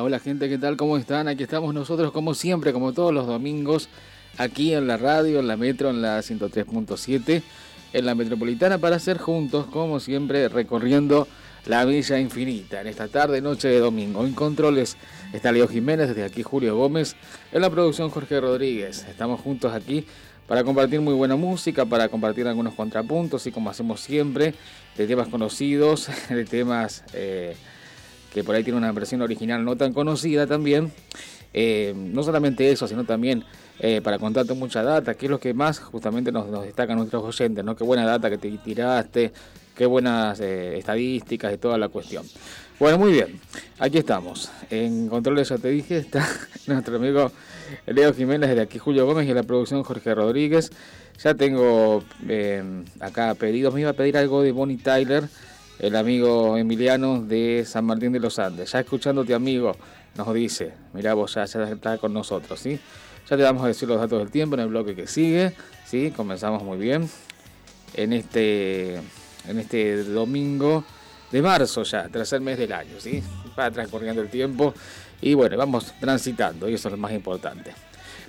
Hola, gente, ¿qué tal? ¿Cómo están? Aquí estamos nosotros como siempre, como todos los domingos, aquí en la radio, en la metro, en la 103.7, en la metropolitana, para hacer juntos, como siempre, recorriendo la Villa Infinita, en esta tarde, noche de domingo. En controles está Leo Jiménez, desde aquí Julio Gómez, en la producción Jorge Rodríguez. Estamos juntos aquí para compartir muy buena música, para compartir algunos contrapuntos y como hacemos siempre, de temas conocidos, de temas... Eh, que por ahí tiene una versión original no tan conocida también. Eh, no solamente eso, sino también eh, para contarte mucha data, que es lo que más justamente nos, nos destacan nuestros oyentes, ¿no? Qué buena data que te tiraste, qué buenas eh, estadísticas y toda la cuestión. Bueno, muy bien, aquí estamos. En controles ya te dije, está nuestro amigo Leo Jiménez de aquí Julio Gómez y en la producción Jorge Rodríguez. Ya tengo acá pedidos, me iba a pedir algo de Bonnie Tyler el amigo Emiliano de San Martín de los Andes. Ya escuchándote, amigo, nos dice, mira vos ya, ya con nosotros, ¿sí? Ya te vamos a decir los datos del tiempo en el bloque que sigue, ¿sí? Comenzamos muy bien en este, en este domingo de marzo ya, tercer mes del año, ¿sí? Va transcurriendo el tiempo y bueno, vamos transitando y eso es lo más importante.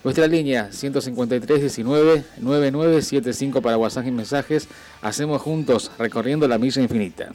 Nuestra línea 153 19 9975 para WhatsApp y mensajes. Hacemos juntos recorriendo la milla infinita.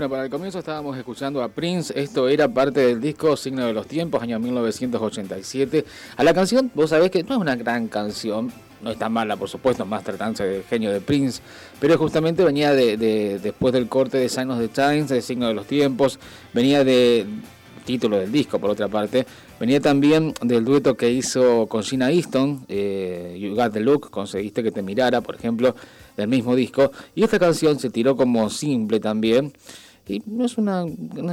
Bueno, para el comienzo estábamos escuchando a Prince, esto era parte del disco Signo de los Tiempos, año 1987. A la canción, vos sabés que no es una gran canción, no es tan mala por supuesto, más tratándose del genio de Prince, pero justamente venía de, después del corte de Sign of the Times, de Signo de los Tiempos, venía de título del disco por otra parte, venía también del dueto que hizo con Gina Easton, eh, You Got the Look, conseguiste que te mirara, por ejemplo, del mismo disco. Y esta canción se tiró como simple también. Y no es una,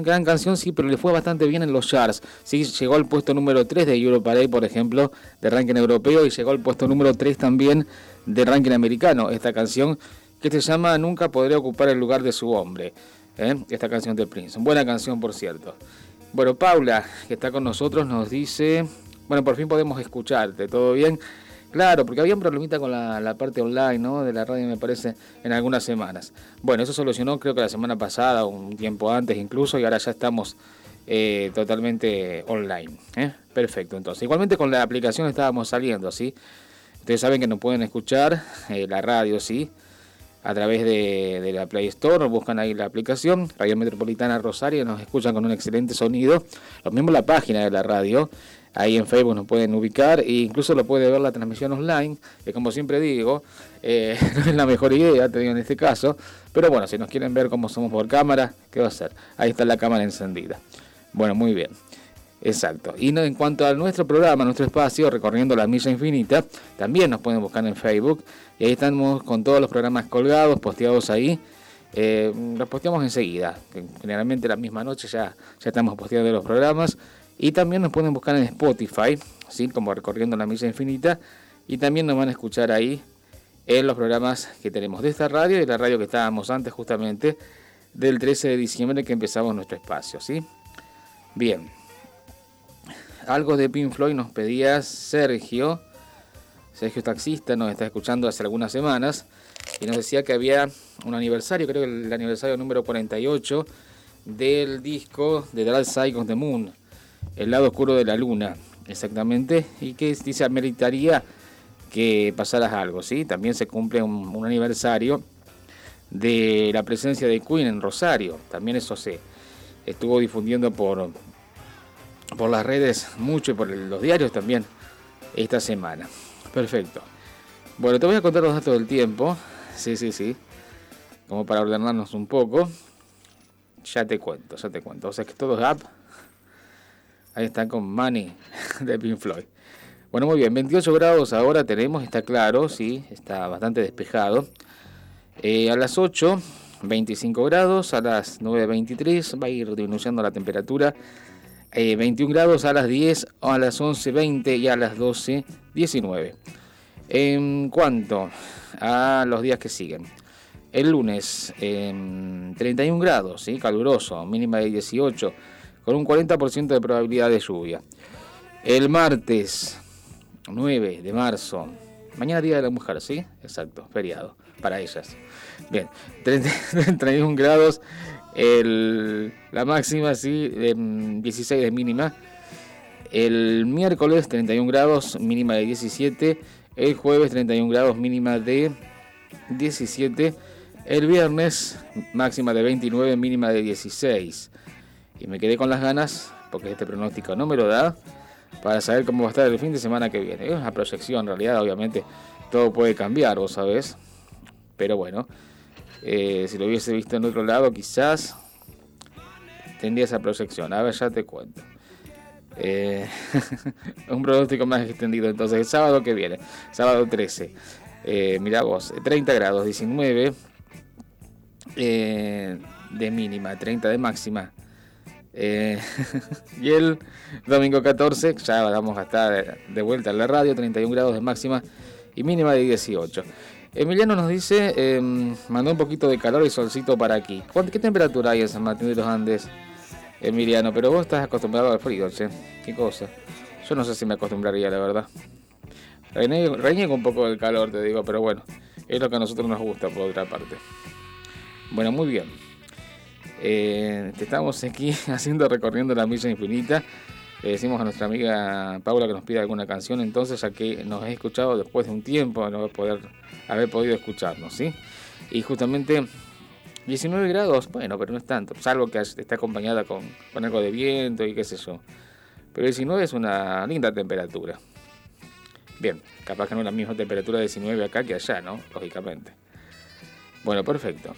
gran canción, sí, pero le fue bastante bien en los charts. Sí, llegó al puesto número 3 de Europarade, por ejemplo, de ranking europeo, y llegó al puesto número 3 también de ranking americano. Esta canción que se llama Nunca podré ocupar el lugar de su hombre. ¿eh? Esta canción de Prince. Buena canción, por cierto. Bueno, Paula, que está con nosotros, nos dice, bueno, por fin podemos escucharte, ¿todo bien? Claro, porque había un problemita con la, parte online de la radio, me parece, en algunas semanas. Bueno, eso solucionó creo que la semana pasada, un tiempo antes incluso, y ahora ya estamos eh, totalmente online. ¿eh? Perfecto, entonces. Igualmente con la aplicación estábamos saliendo, ¿sí? Ustedes saben que nos pueden escuchar eh, la radio, ¿sí? A través de, de, la Play Store, buscan ahí la aplicación, Radio Metropolitana Rosario, nos escuchan con un excelente sonido. Lo mismo la página de la radio, Ahí en Facebook nos pueden ubicar e incluso lo puede ver la transmisión online, que como siempre digo, eh, no es la mejor idea, te digo en este caso. Pero bueno, si nos quieren ver cómo somos por cámara, ¿qué va a hacer? Ahí está la cámara encendida. Bueno, muy bien. Exacto. Y en cuanto a nuestro programa, nuestro espacio, recorriendo la milla infinita, también nos pueden buscar en Facebook. Y ahí estamos con todos los programas colgados, posteados ahí. Eh, los posteamos enseguida. Generalmente la misma noche ya, ya estamos posteando los programas. Y también nos pueden buscar en Spotify, ¿sí? como Recorriendo la Misa Infinita. Y también nos van a escuchar ahí en los programas que tenemos de esta radio y la radio que estábamos antes justamente del 13 de diciembre que empezamos nuestro espacio. ¿sí? Bien. Algo de Pink Floyd nos pedía Sergio. Sergio Taxista nos está escuchando hace algunas semanas y nos decía que había un aniversario, creo que el aniversario número 48 del disco de Dark Side of the Moon el lado oscuro de la luna, exactamente, y que dice ameritaría que pasaras algo, ¿sí? También se cumple un, aniversario de la presencia de Queen en Rosario, también eso se estuvo difundiendo por, por las redes mucho y por los diarios también esta semana. Perfecto. Bueno, te voy a contar los datos del tiempo, sí, sí, sí, como para ordenarnos un poco. Ya te cuento, ya te cuento. O sea que todo es Ahí está con Money de Pink Floyd. Bueno, muy bien, 28 grados ahora tenemos, está claro, sí, está bastante despejado. Eh, a las 8, 25 grados, a las 9.23 va a ir disminuyendo la temperatura. 21 eh, grados a las 10, a las 11.20 y a las 12, 19. En cuanto a los días que siguen. El lunes, 31 grados, ¿sí? caluroso, mínima de 18 con un 40% de probabilidad de lluvia. El martes 9 de marzo, mañana Día de la Mujer, ¿sí? Exacto, feriado para ellas. Bien, 31 grados, la máxima, sí, 16 de mínima. El miércoles 31 grados, mínima de 17. El jueves 31 grados, mínima de 17. El viernes máxima de 29, mínima de 16 y me quedé con las ganas, porque este pronóstico no me lo da, para saber cómo va a estar el fin de semana que viene. Es una proyección, en realidad, obviamente, todo puede cambiar, vos sabés. Pero bueno, eh, si lo hubiese visto en otro lado, quizás tendría esa proyección. A ver, ya te cuento. Eh, un pronóstico más extendido. Entonces, el sábado que viene, sábado 13. Eh, mira vos, 30 grados, 19 eh, de mínima, 30 de máxima. Eh, y el domingo 14, ya vamos a estar de vuelta en la radio, 31 grados de máxima y mínima de 18. Emiliano nos dice, em, mandó un poquito de calor y solcito para aquí. ¿Qué temperatura hay en San Martín de los Andes, Emiliano? Pero vos estás acostumbrado al frío, che. ¿Qué cosa? Yo no sé si me acostumbraría, la verdad. Reñego un poco del calor, te digo, pero bueno, es lo que a nosotros nos gusta, por otra parte. Bueno, muy bien. Eh, estamos aquí haciendo recorriendo la milla infinita. Le decimos a nuestra amiga Paula que nos pida alguna canción, entonces, ya que nos ha escuchado después de un tiempo, no haber podido escucharnos, ¿sí? Y justamente 19 grados, bueno, pero no es tanto, salvo que esté acompañada con, con algo de viento y qué sé yo. Pero 19 es una linda temperatura. Bien, capaz que no es la misma temperatura de 19 acá que allá, ¿no? Lógicamente. Bueno, perfecto.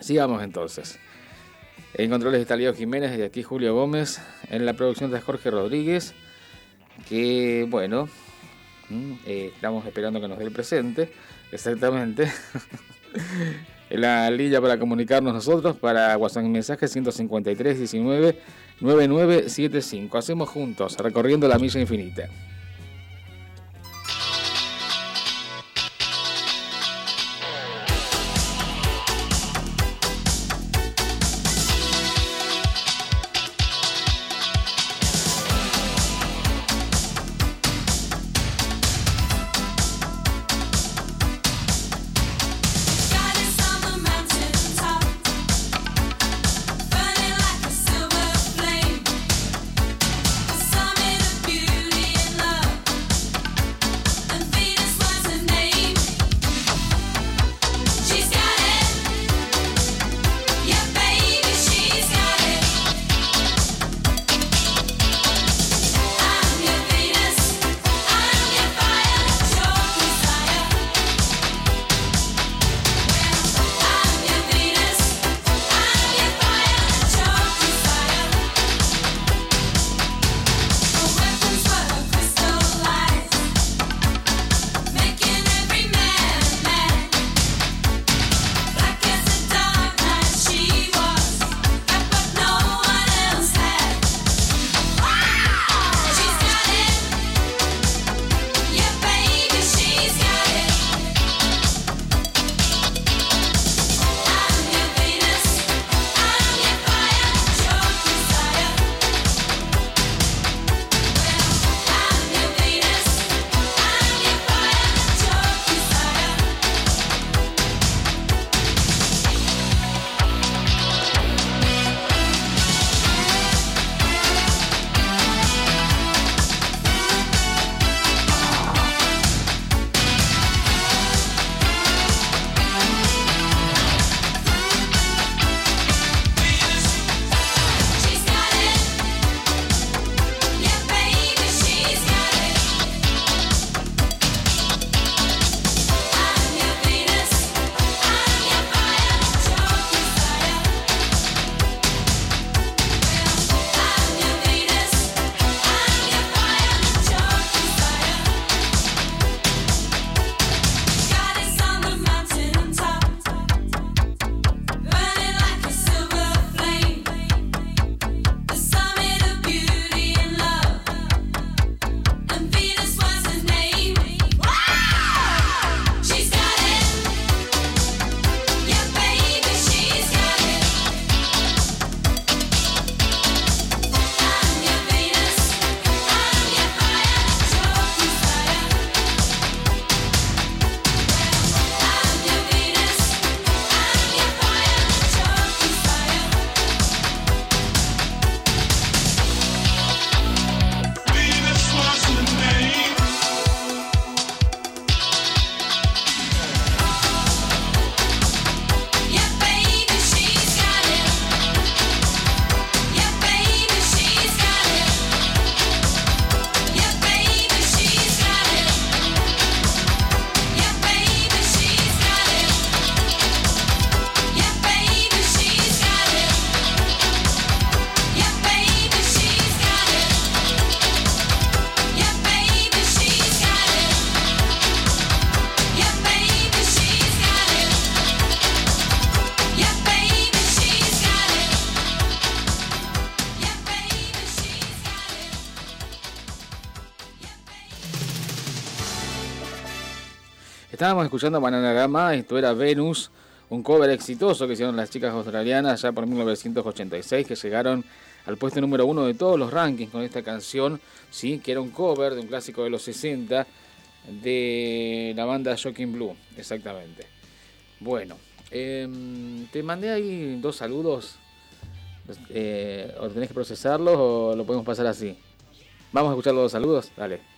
Sigamos entonces. En controles está Leo Jiménez y aquí Julio Gómez. En la producción de Jorge Rodríguez. Que bueno, mm, eh, estamos esperando que nos dé el presente. Exactamente. la línea para comunicarnos nosotros para WhatsApp mensaje 153 19 9975. Hacemos juntos, recorriendo la milla infinita. Estábamos escuchando Bananarama, esto era Venus, un cover exitoso que hicieron las chicas australianas ya por 1986, que llegaron al puesto número uno de todos los rankings con esta canción, ¿sí? que era un cover de un clásico de los 60 de la banda Shocking Blue, exactamente. Bueno, em, te mandé ahí dos saludos, eh, o tenés que procesarlos o lo podemos pasar así. Vamos a escuchar los dos saludos, dale.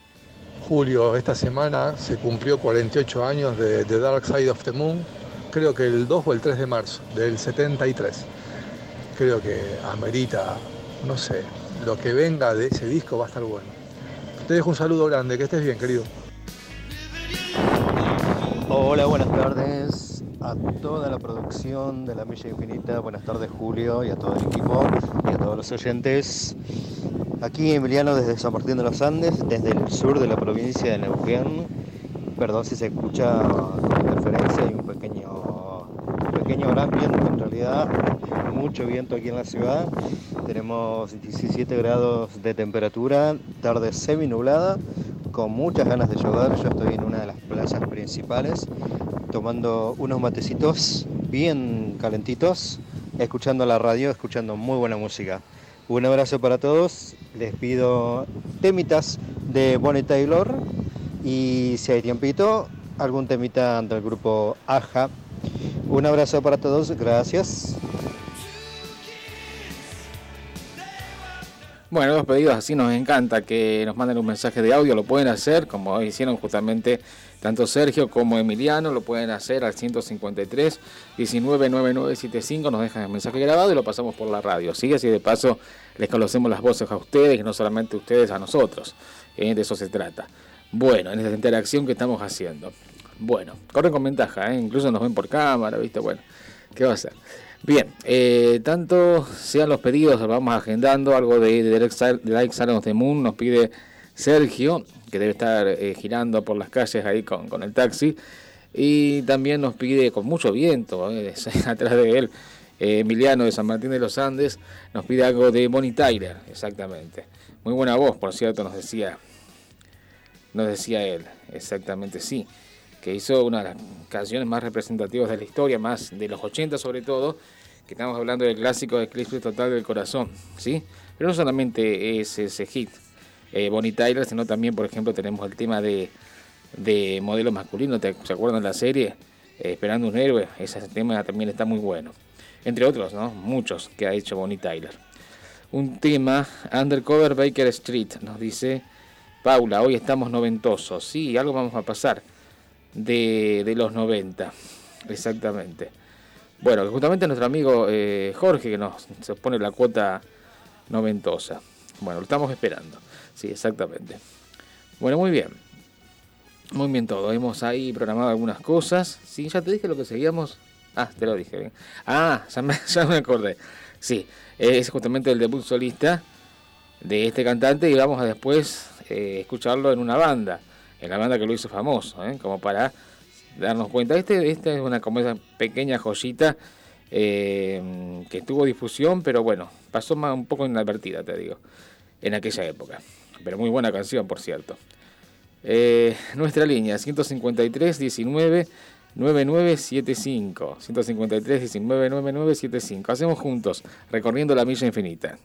Julio, esta semana se cumplió 48 años de The Dark Side of the Moon, creo que el 2 o el 3 de marzo del 73. Creo que amerita, no sé, lo que venga de ese disco va a estar bueno. Te dejo un saludo grande, que estés bien, querido. Hola, buenas tardes a toda la producción de La Milla Infinita. Buenas tardes, Julio, y a todo el equipo y a todos los oyentes. Aquí Emiliano desde San Martín de los Andes, desde el sur de la provincia de Neuquén. Perdón si se escucha con interferencia, hay un pequeño, pequeño gran viento en realidad, mucho viento aquí en la ciudad. Tenemos 17 grados de temperatura, tarde semi nublada, con muchas ganas de llover. Yo estoy en una de las playas principales, tomando unos matecitos bien calentitos, escuchando la radio, escuchando muy buena música. Un abrazo para todos. Les pido temitas de Bonnie Taylor y si hay tiempito, algún temita del grupo Aja. Un abrazo para todos. Gracias. Bueno, los pedidos así nos encanta que nos manden un mensaje de audio, lo pueden hacer, como hicieron justamente tanto Sergio como Emiliano, lo pueden hacer al 153 199975, nos dejan el mensaje grabado y lo pasamos por la radio. Sigue así de paso les conocemos las voces a ustedes y no solamente ustedes a nosotros. de eso se trata. Bueno, en esta interacción que estamos haciendo. Bueno, corren con ventaja, ¿eh? incluso nos ven por cámara, ¿viste? Bueno, ¿qué va a ser? Bien, eh, tanto sean los pedidos, vamos agendando algo de, de, Like Silence the Moon, nos pide Sergio, que debe estar eh, girando por las calles ahí con, con, el taxi, y también nos pide con mucho viento eh, atrás de él, Emiliano de San Martín de los Andes, nos pide algo de Bonnie Tyler, exactamente. Muy buena voz, por cierto, nos decía, nos decía él, exactamente sí que hizo una de las canciones más representativas de la historia, más de los 80 sobre todo, que estamos hablando del clásico de Eclipse Total del Corazón, ¿sí? Pero no solamente es ese hit, eh, Bonnie Tyler, sino también, por ejemplo, tenemos el tema de, de modelo masculino, ¿se acuerdan de la serie? Eh, Esperando un héroe, ese tema también está muy bueno. Entre otros, ¿no? Muchos que ha hecho Bonnie Tyler. Un tema, Undercover Baker Street, nos dice Paula, hoy estamos noventosos, sí, algo vamos a pasar de, los 90. Exactamente. Bueno, justamente nuestro amigo eh, Jorge que nos se pone la cuota noventosa. Bueno, lo estamos esperando. Sí, exactamente. Bueno, muy bien. Muy bien todo. Hemos ahí programado algunas cosas. Sí, ya te dije lo que seguíamos. Ah, te lo dije. Ah, ya me, ya me acordé. Sí, es justamente el debut solista de este cantante y vamos a después eh, escucharlo en una banda en la banda que lo hizo famoso, ¿eh? como para darnos cuenta. Este, esta es una como esa pequeña joyita eh, que tuvo difusión, pero bueno, pasó más, un poco inadvertida, te digo, en aquella época. Pero muy buena canción, por cierto. Eh, nuestra línea, 153 19 9975. 153 19 9975. Hacemos juntos, recorriendo la milla infinita.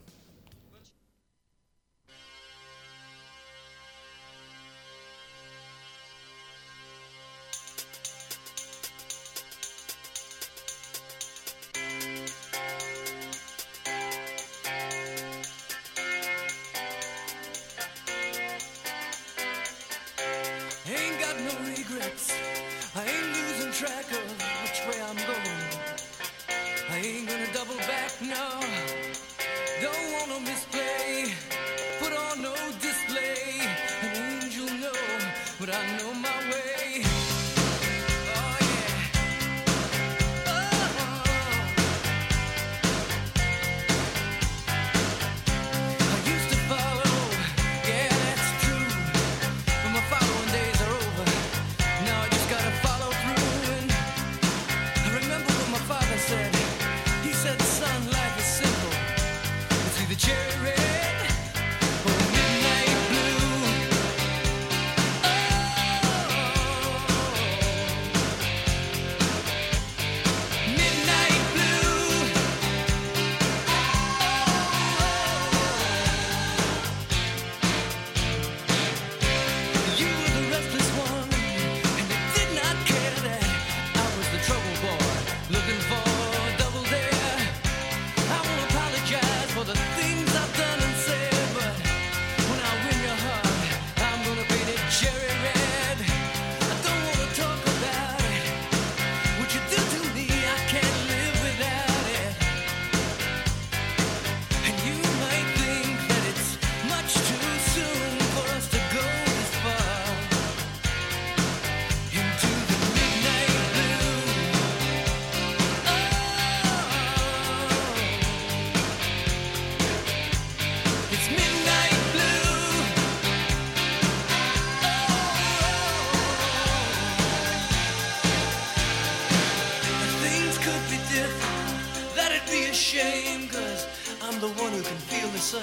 Sun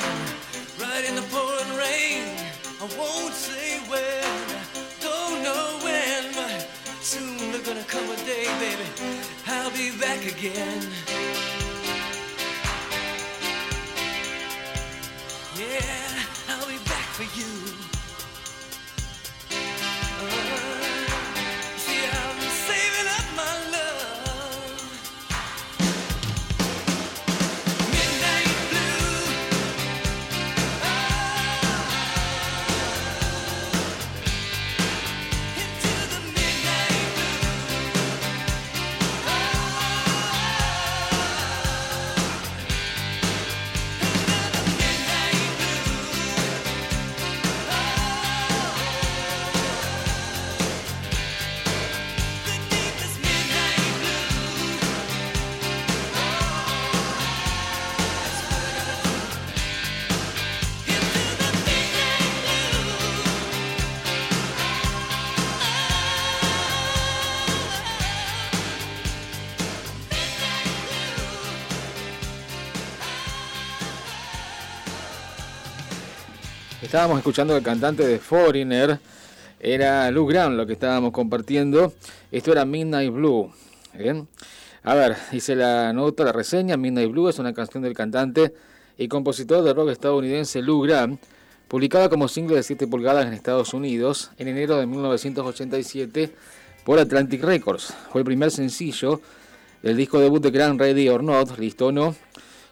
right in the pouring rain. I won't say when, don't know when, but soon there's gonna come a day, baby, I'll be back again. Estábamos escuchando el cantante de Foreigner, era Lou Grant lo que estábamos compartiendo. Esto era Midnight Blue. A ver, dice la nota, la reseña, Midnight Blue es una canción del cantante y compositor de rock estadounidense Lou Grant, publicada como single de 7 pulgadas en Estados Unidos en enero de 1987 por Atlantic Records. Fue el primer sencillo del disco debut de Grant Ready or Not, listo o no,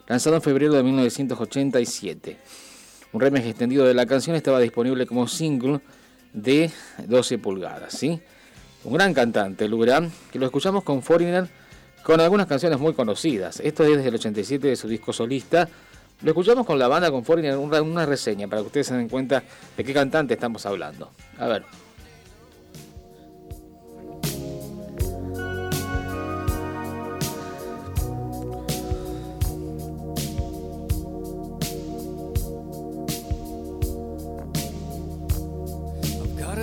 lanzado en febrero de 1987. Un remix extendido de la canción estaba disponible como single de 12 pulgadas, ¿sí? Un gran cantante, Lugrán, que lo escuchamos con Foreigner con algunas canciones muy conocidas. Esto es desde el 87 de su disco solista. Lo escuchamos con la banda con Foreigner, una reseña para que ustedes se den cuenta de qué cantante estamos hablando. A ver.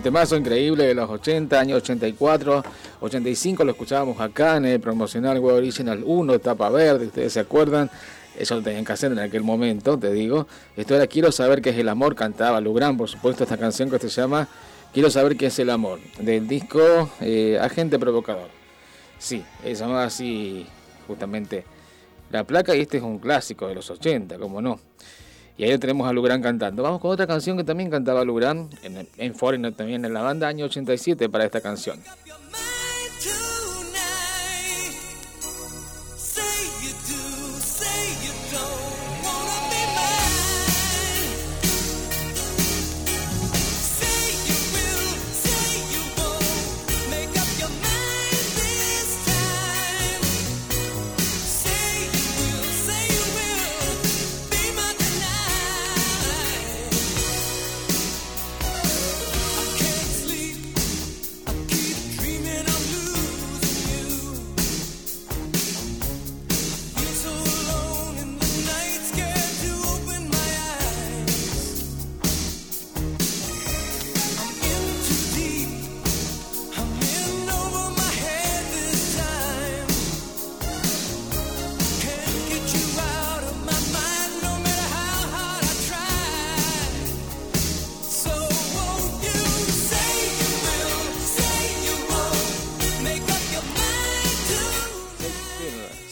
Temazo increíble de los 80, años 84, 85, lo escuchábamos acá en el promocional Web Original 1, tapa verde, ustedes se acuerdan, eso lo tenían que hacer en aquel momento, te digo. Esto era Quiero saber qué es el amor, cantaba Lugran, por supuesto, esta canción que se llama Quiero saber qué es el amor, del disco eh, Agente Provocador. Sí, se llamaba así justamente la placa y este es un clásico de los 80, como no. Y ahí tenemos a Lugran cantando. Vamos con otra canción que también cantaba Lugran en, en Foreigner también en la banda año 87 para esta canción.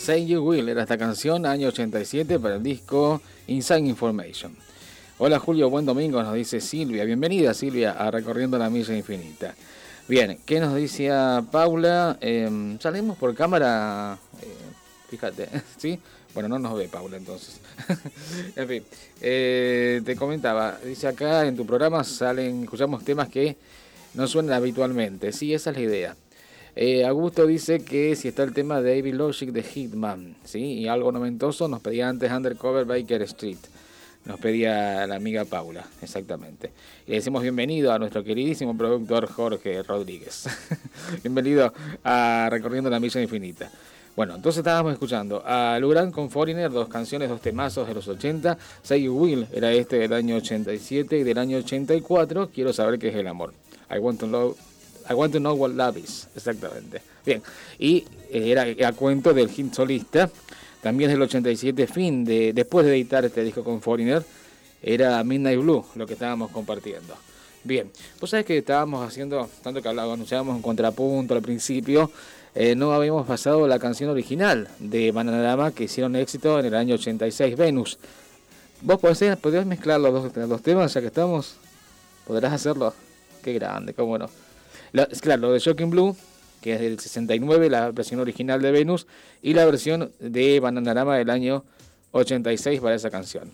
Say You Will era esta canción, año 87, para el disco Inside Information. Hola Julio, buen domingo, nos dice Silvia. Bienvenida Silvia a Recorriendo la Milla Infinita. Bien, ¿qué nos decía Paula? Em, salimos por cámara, eh, fíjate, ¿sí? Bueno, no nos ve Paula entonces. en fin, eh, te comentaba, dice acá en tu programa salen, escuchamos temas que no suenan habitualmente. Sí, esa es la idea. Eh, Augusto dice que si está el tema de David Logic de Hitman, ¿sí? Y algo noventoso nos pedía antes Undercover Baker Street. Nos pedía la amiga Paula, exactamente. Y le decimos bienvenido a nuestro queridísimo productor Jorge Rodríguez. bienvenido a Recorriendo la Milla Infinita. Bueno, entonces estábamos escuchando a Luran con Foreigner, dos canciones, dos temazos de los 80. Say Will era este del año 87 y del año 84. Quiero saber qué es el amor. I Want to Know I Want to Know What Love Is, exactamente. Bien, y eh, era a cuento del hit solista, también del 87, fin de, después de editar este disco con Foreigner, era Midnight Blue, lo que estábamos compartiendo. Bien, pues sabes que estábamos haciendo, tanto que hablábamos, anunciábamos un contrapunto al principio, eh, no habíamos pasado la canción original de Bananarama que hicieron éxito en el año 86, Venus. ¿Vos podés, podés mezclar los dos, los temas ya que estamos? ¿Podrás hacerlo? Qué grande, cómo no claro, lo de Shocking Blue, que es del 69, la versión original de Venus, y la versión de Bananarama del año 86 para esa canción.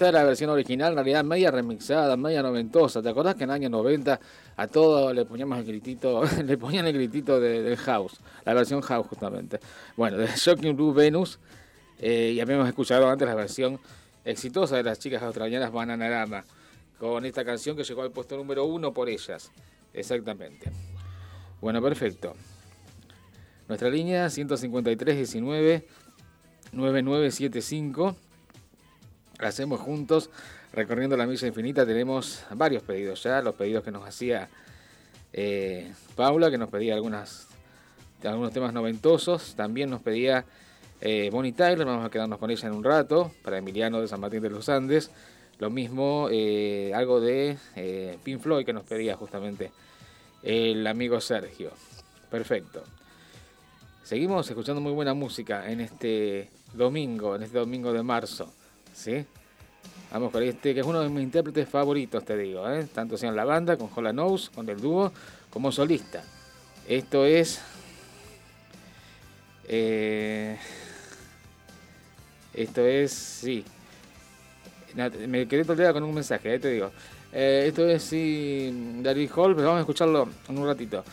Esta es la versión original, en realidad media remixada, media noventosa. ¿Te acordás que en el año 90 a todo le poníamos el gritito, le ponían el gritito del house, la versión house justamente? Bueno, de Shocking Blue Venus, eh, y habíamos escuchado antes la versión exitosa de las chicas australianas Bananarama, con esta canción que llegó al puesto número uno por ellas. Exactamente. Bueno, perfecto. Nuestra línea 15319 9975 hacemos juntos recorriendo la misa infinita. Tenemos varios pedidos ya, los pedidos que nos hacía eh, Paula, que nos pedía algunas, algunos temas noventosos. También nos pedía eh, Bonnie Tyler, vamos a quedarnos con ella en un rato, para Emiliano de San Martín de los Andes. Lo mismo, eh, algo de eh, Pink Floyd que nos pedía justamente el amigo Sergio. Perfecto. Seguimos escuchando muy buena música en este domingo, en este domingo de marzo. ¿Sí? Vamos con este, que es uno de mis intérpretes favoritos, te digo, ¿eh? tanto sea en la banda, con Hola Nose, con el dúo, como solista. Esto es. Eh, esto es. Sí. Me quedé toleada con un mensaje, ¿eh? te digo. Esto es sí, Daryl Hall, pero vamos a escucharlo en un ratito.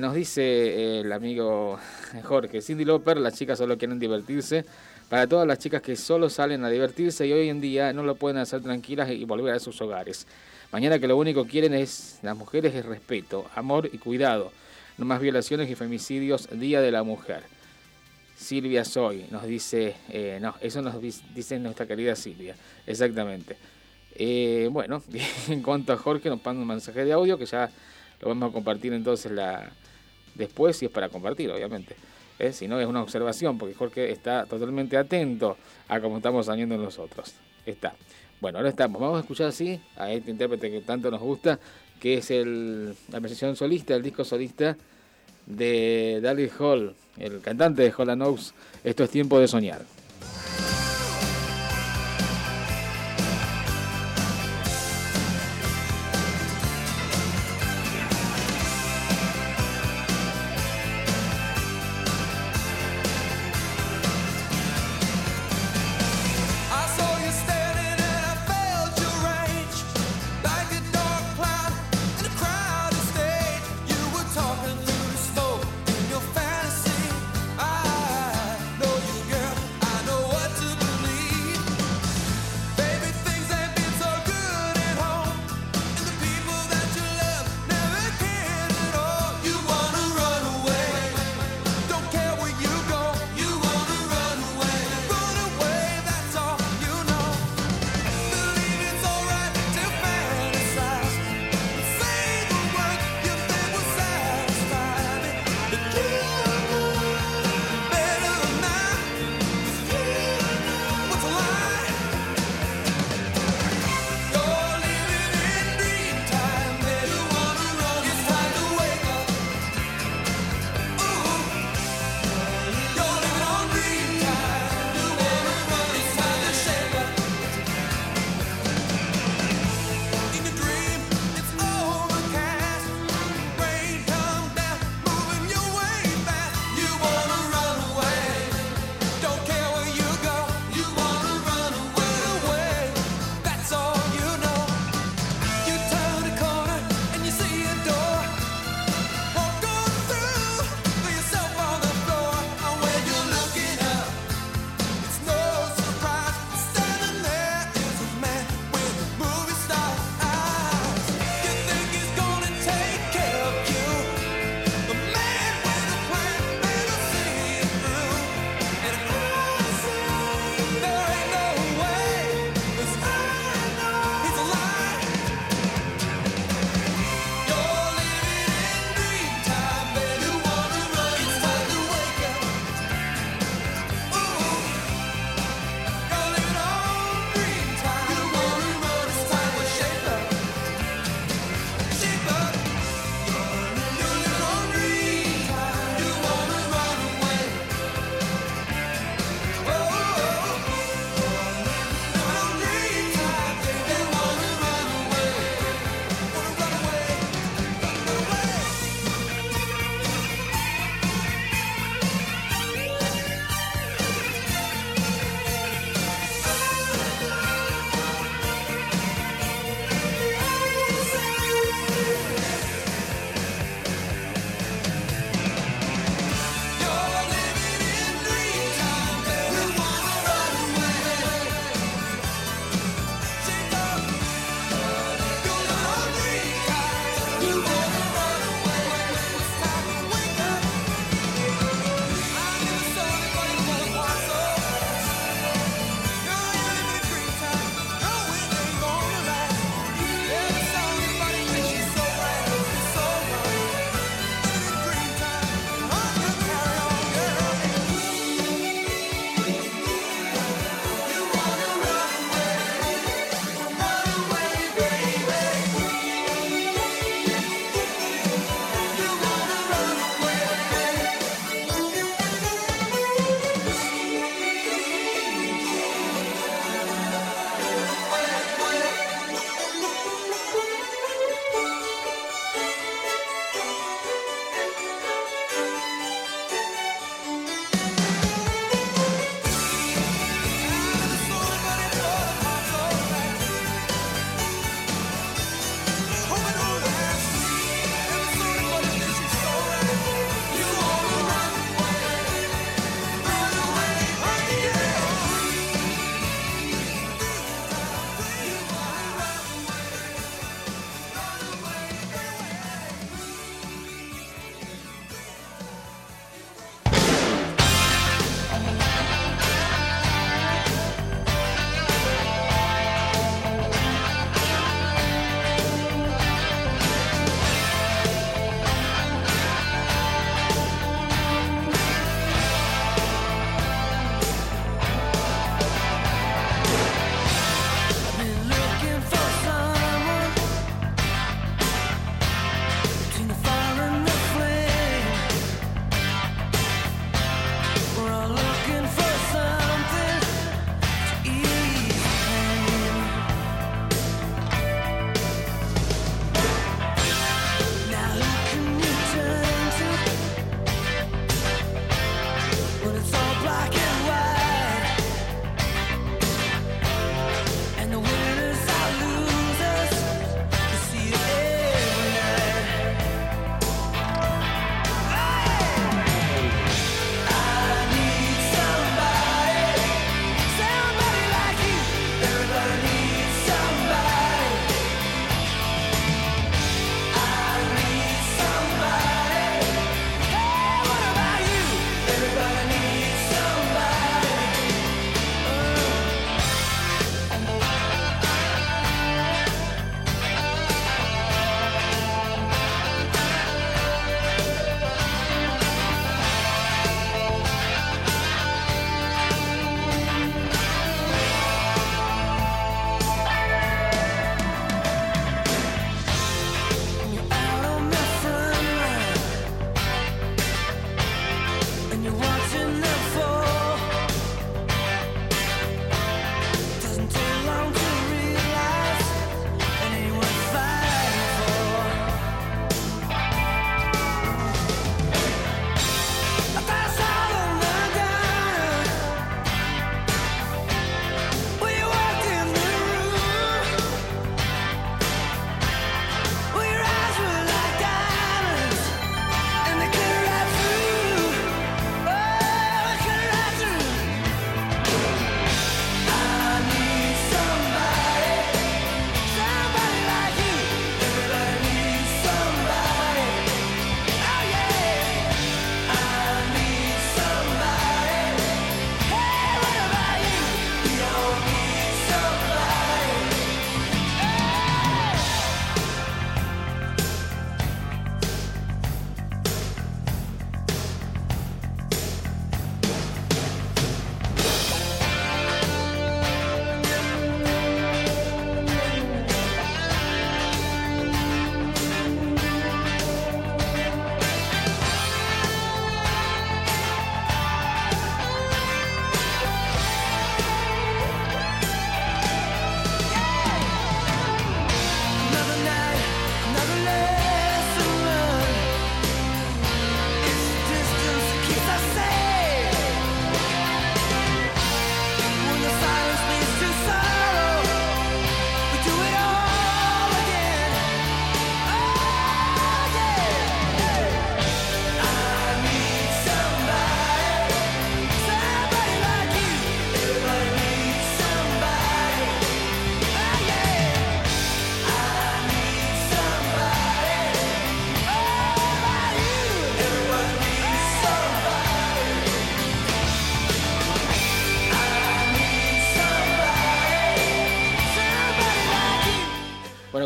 nos dice el amigo Jorge, Cindy Loper, las chicas solo quieren divertirse para todas las chicas que solo salen a divertirse y hoy en día no lo pueden hacer tranquilas y volver a sus hogares. Mañana que lo único que quieren es las mujeres es respeto, amor y cuidado. No más violaciones y femicidios, Día de la Mujer. Silvia Soy nos dice, eh, no, eso nos dice nuestra querida Silvia, exactamente. Eh, bueno, en cuanto a Jorge, nos manda un mensaje de audio que ya lo vamos a compartir entonces la después, si es para compartir, obviamente. ¿Eh? Si no, es una observación, porque Jorge está totalmente atento a cómo estamos saliendo nosotros. Está. Bueno, ahora estamos. Vamos a escuchar así a este intérprete que tanto nos gusta, que es el, la versión solista, el disco solista de Daryl Hall, el cantante de Hall Oaks. Esto es tiempo de soñar.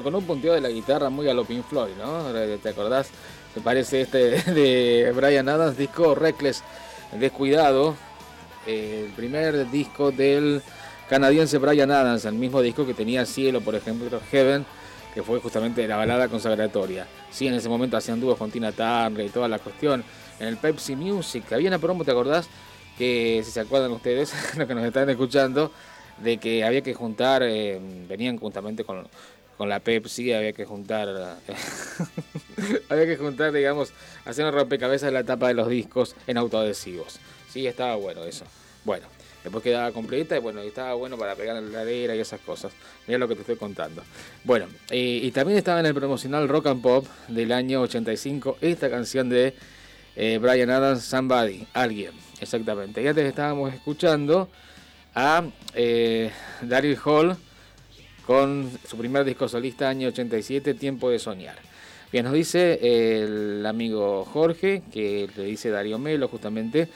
Con un punteo de la guitarra muy a lo Pink Floyd, ¿no? ¿Te acordás? Me parece este de Brian Adams, disco Reckless, Descuidado, el primer disco del canadiense Brian Adams, el mismo disco que tenía Cielo, por ejemplo, Heaven, que fue justamente la balada consagratoria. Sí, en ese momento hacían dúos con Tina Turner y toda la cuestión. En el Pepsi Music, había una promo, ¿te acordás? Que si se acuerdan ustedes, los que nos están escuchando, de que había que juntar, eh, venían juntamente con, con la Pepsi, había que juntar, había que juntar, digamos, hacer un rompecabezas la tapa de los discos en autoadhesivos. Sí, estaba bueno eso. Bueno, después quedaba completa y bueno, estaba bueno para pegar en la ladera y esas cosas. Mira lo que te estoy contando. Bueno, y también estaba en el promocional Rock and Pop del año 85 esta canción de eh, Brian Adams, Somebody, alguien, exactamente. Y antes estábamos escuchando a eh, Daryl Hall con su primer disco solista año 87, Tiempo de Soñar. Bien, nos dice el amigo Jorge, que le dice Darío Melo justamente,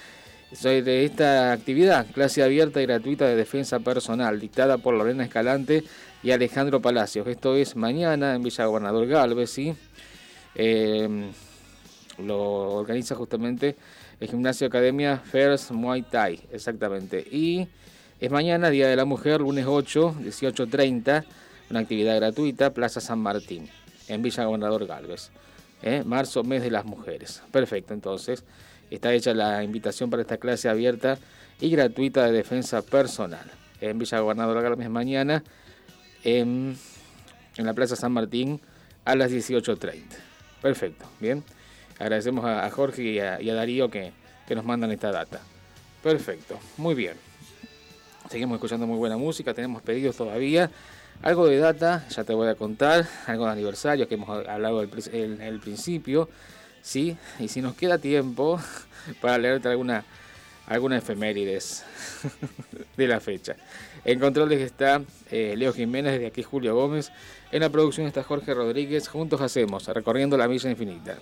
soy de esta actividad, clase abierta y gratuita de defensa personal, dictada por Lorena Escalante y Alejandro Palacios. Esto es mañana en Villa Gobernador Galvez, ¿sí? Em, lo organiza justamente el Gimnasio Academia First Muay Thai, exactamente. Y es mañana, Día de la Mujer, lunes 8, 18.30, una actividad gratuita, Plaza San Martín, en Villa Gobernador Galvez. ¿eh? Marzo, mes de las mujeres. Perfecto, entonces está hecha la invitación para esta clase abierta y gratuita de defensa personal. En Villa Gobernador Galvez mañana, en, la Plaza San Martín, a las 18.30. Perfecto, bien. Agradecemos a, Jorge y a, Darío que, que nos mandan esta data. Perfecto, muy bien. Seguimos escuchando muy buena música, tenemos pedidos todavía. Algo de data, ya te voy a contar, algo de aniversario que hemos hablado en el, principio, ¿sí? Y si nos queda tiempo para leerte alguna, alguna efemérides de la fecha. En controles está eh, Leo Jiménez, desde aquí Julio Gómez. En la producción está Jorge Rodríguez. Juntos hacemos, recorriendo la Villa Infinita.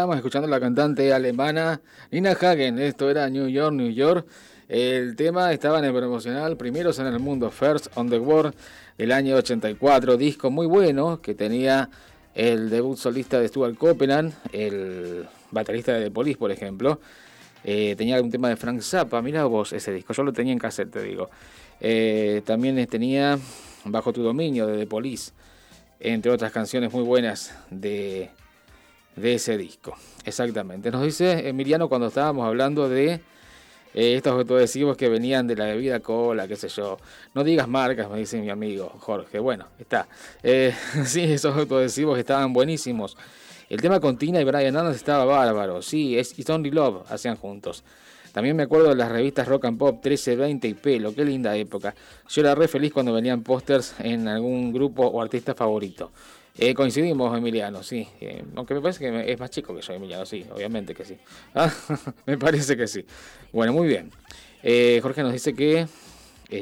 Estábamos escuchando la cantante alemana Nina Hagen. Esto era New York, New York. El tema estaba en el promocional Primeros en el Mundo, First on the World, del año 84. Disco muy bueno que tenía el debut solista de Stuart Copeland, el baterista de The Police, por ejemplo. Eh, tenía algún tema de Frank Zappa. Mira vos ese disco, yo lo tenía en cassette, te digo. Eh, también tenía Bajo tu dominio de The Police, entre otras canciones muy buenas de de ese disco. Exactamente. Nos dice Emiliano cuando estábamos hablando de eh, estos autoadhesivos que venían de la bebida cola, qué sé yo. No digas marcas, me dice mi amigo Jorge. Bueno, está. Eh, sí, esos autoadhesivos estaban buenísimos. El tema con Tina y Brian Adams estaba bárbaro. Sí, es It's Only Love hacían juntos. También me acuerdo de las revistas Rock and Pop 1320 y Pelo, qué linda época. Yo era re feliz cuando venían pósters en algún grupo o artista favorito. Eh, coincidimos, Emiliano, sí. Eh, aunque me parece que es más chico que yo, Emiliano, sí, obviamente que sí. Ah, me parece que sí. Bueno, muy bien. Eh, Jorge nos dice que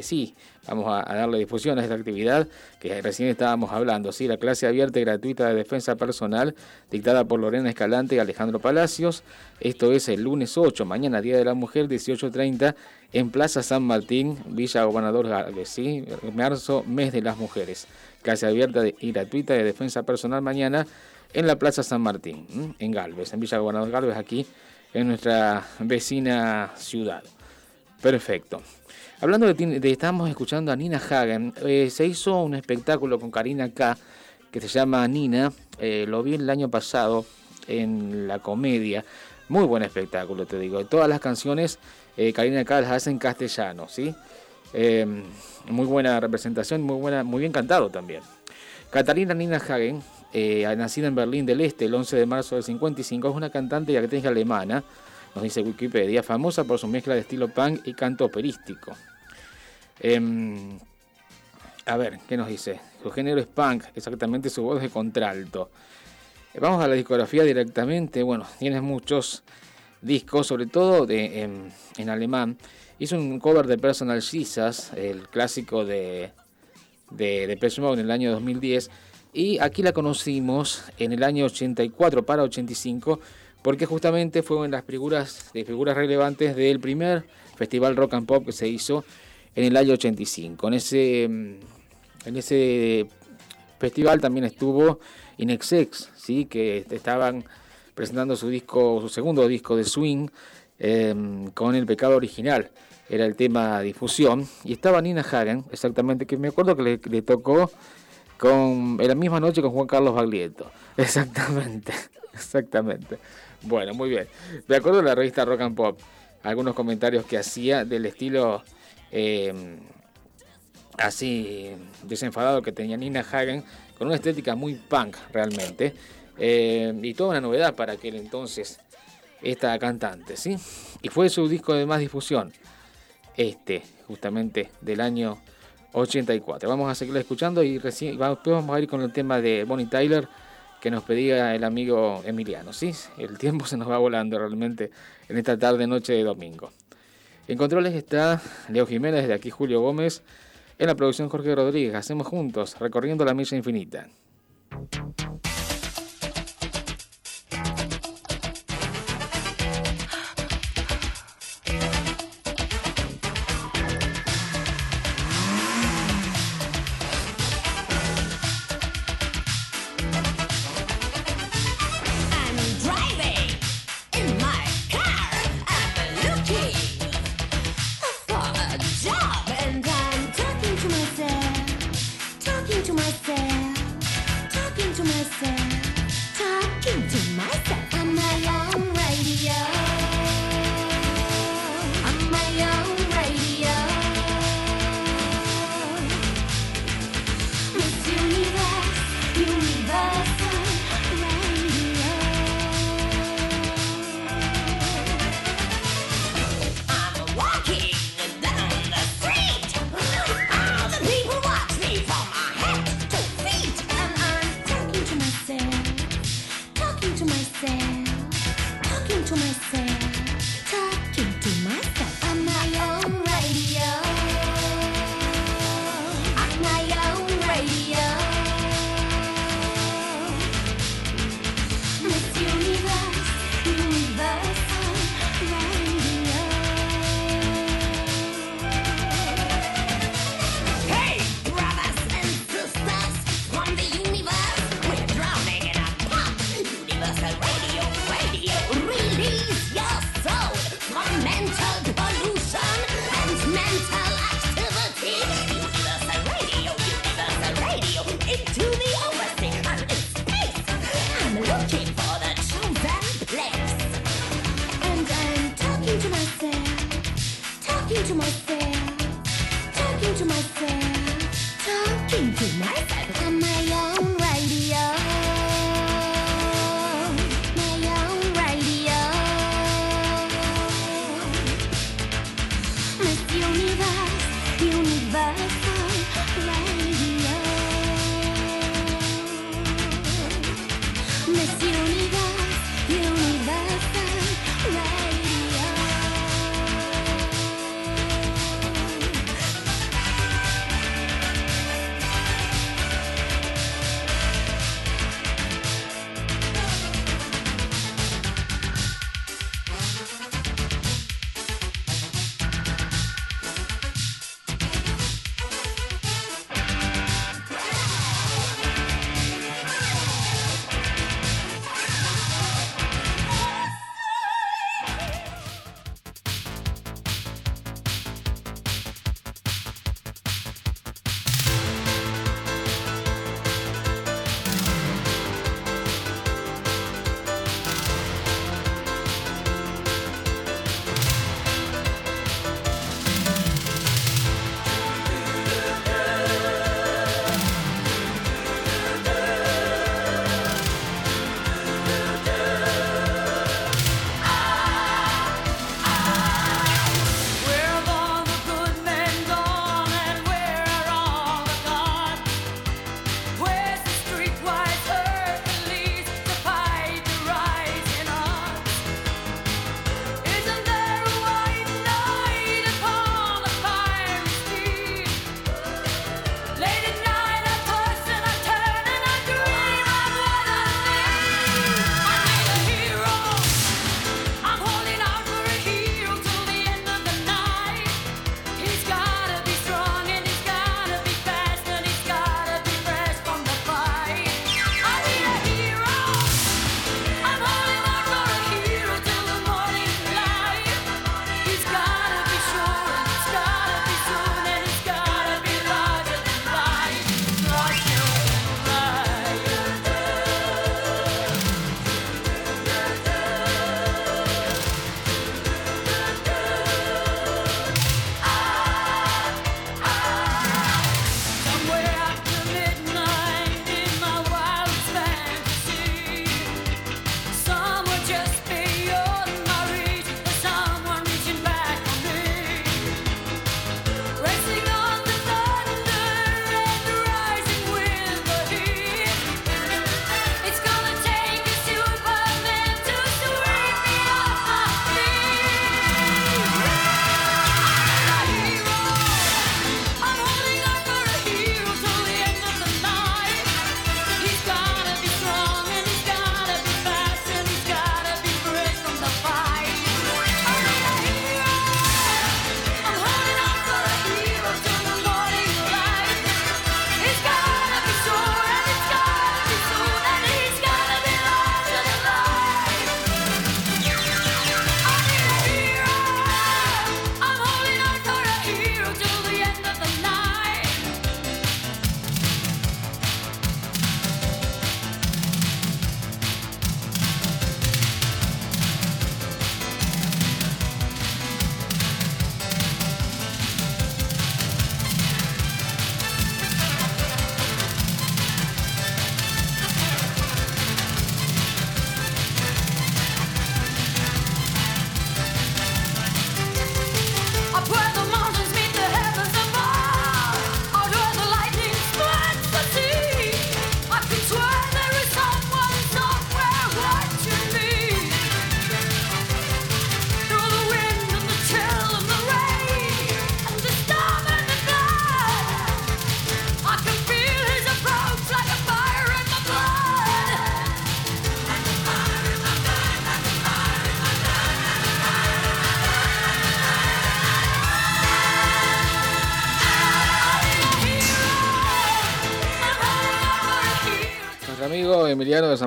sí, vamos a, darle difusión a esta actividad que recién estábamos hablando. Sí, la clase abierta y gratuita de defensa personal dictada por Lorena Escalante y Alejandro Palacios. Esto es el lunes 8, mañana, Día de la Mujer, 18.30, en Plaza San Martín, Villa Gobernador Galvez. ¿sí? Marzo, mes de las mujeres. Clase abierta y gratuita de defensa personal mañana en la Plaza San Martín, en Galvez, en Villa Gobernador Galvez, aquí en nuestra vecina ciudad. Perfecto. Hablando de, estamos escuchando a Nina Hagen, eh, se hizo un espectáculo con Karina K que se llama Nina, eh, lo vi el año pasado en la comedia, muy buen espectáculo te digo, todas las canciones eh, Karina K las hace en castellano, ¿sí? Muy buena representación, muy, buena, muy bien cantado también. Catalina Nina Hagen, nacida en Berlín del Este el 11 de marzo del 55, es una cantante y actriz alemana, nos dice Wikipedia, famosa por su mezcla de estilo punk y canto operístico. Em, a ver, ¿qué nos dice? Su género es punk, exactamente su voz de contralto. Eh, vamos a la discografía directamente. Bueno, tiene muchos discos, sobre todo de, en, alemán. Hizo un cover de Personal Jesus, el clásico de, de, de en el año 2010. Y aquí la conocimos en el año 84 para 85 porque justamente fue una de las figuras, de figuras relevantes del primer festival rock and pop que se hizo en el año 85. En ese, en ese festival también estuvo Inexex, ¿sí? que estaban presentando su disco, su segundo disco de swing em, con El pecado original. Era el tema difusión. Y estaba Nina Hagen, exactamente, que me acuerdo que le, tocó con, en la misma noche con Juan Carlos Baglietto. Exactamente, exactamente. Bueno, muy bien. De acuerdo a la revista Rock and Pop, algunos comentarios que hacía del estilo eh, así desenfadado que tenía Nina Hagen, con una estética muy punk realmente, eh, y toda una novedad para aquel entonces esta cantante, ¿sí? Y fue su disco de más difusión, este, justamente del año 84. Vamos a seguir escuchando y recién, vamos, vamos a ir con el tema de Bonnie Tyler que nos pedía el amigo Emiliano. Sí, el tiempo se nos va volando realmente en esta tarde noche de domingo. En controles está Leo Jiménez, de aquí Julio Gómez, en la producción Jorge Rodríguez. Hacemos juntos, recorriendo la misa infinita.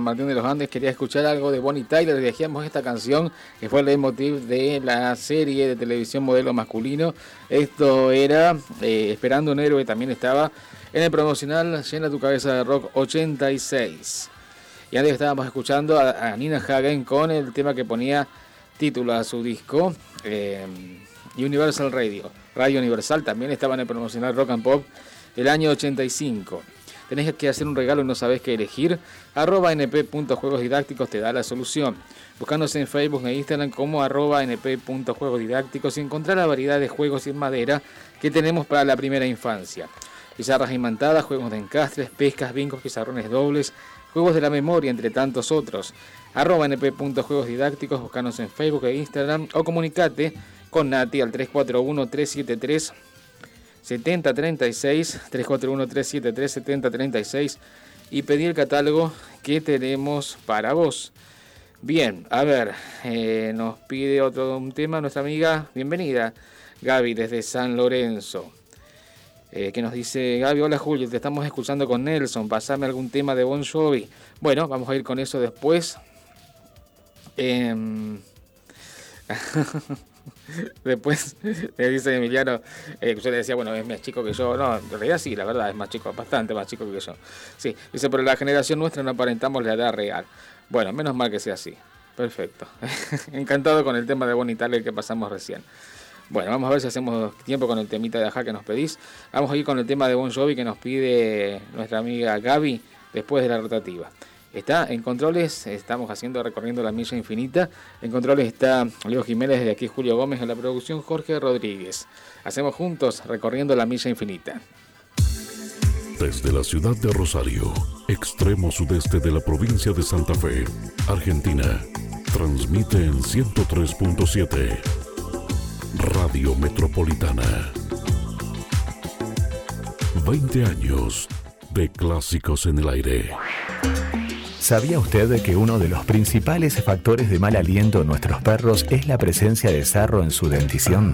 Martín de los Andes quería escuchar algo de Bonnie Tyler. Le dejamos esta canción que fue el leitmotiv de la serie de televisión modelo masculino. Esto era eh, Esperando un héroe, también estaba en el promocional Llena tu cabeza de rock 86. Y antes estábamos escuchando a, Nina Hagen con el tema que ponía título a su disco eh, Universal Radio. Radio Universal también estaba en el promocional Rock and Pop el año 85. Tenés que hacer un regalo y no sabés qué elegir. Arroba np.juegosdidácticos te da la solución. Buscándose en Facebook e Instagram como arroba np.juegosdidácticos y encontrar la variedad de juegos en madera que tenemos para la primera infancia. Pizarras imantadas, juegos de encastres, pescas, bingos, pizarrones dobles, juegos de la memoria, entre tantos otros. Arroba np.juegosdidácticos, buscanos en Facebook e Instagram o comunicate con Nati al 341-373 7036 341-373-7036 y pedí el catálogo que tenemos para vos. Bien, a ver, eh, nos pide otro un tema nuestra amiga, bienvenida, Gaby desde San Lorenzo. Eh, que nos dice Gaby, hola Julio, te estamos escuchando con Nelson, pasame algún tema de Bon Jovi. Bueno, vamos a ir con eso después. Em, Después me dice Emiliano, eh, yo le decía, bueno, es más chico que yo. No, en realidad sí, la verdad, es más chico, bastante más chico que yo. Sí, dice, pero la generación nuestra no aparentamos la edad real. Bueno, menos mal que sea así. Perfecto. Encantado con el tema de Bonnie Tyler que pasamos recién. Bueno, vamos a ver si hacemos tiempo con el temita de Aja que nos pedís. Vamos a ir con el tema de Bon Jovi que nos pide nuestra amiga Gaby después de la rotativa. Está en controles, estamos haciendo recorriendo la milla infinita. En controles está Leo Jiménez, de aquí Julio Gómez, en la producción Jorge Rodríguez. Hacemos juntos recorriendo la milla infinita. Desde la ciudad de Rosario, extremo sudeste de la provincia de Santa Fe, Argentina, transmite en 103.7 Radio Metropolitana. 20 años de clásicos en el aire. ¿Sabía usted que uno de los principales factores de mal aliento en nuestros perros es la presencia de sarro en su dentición?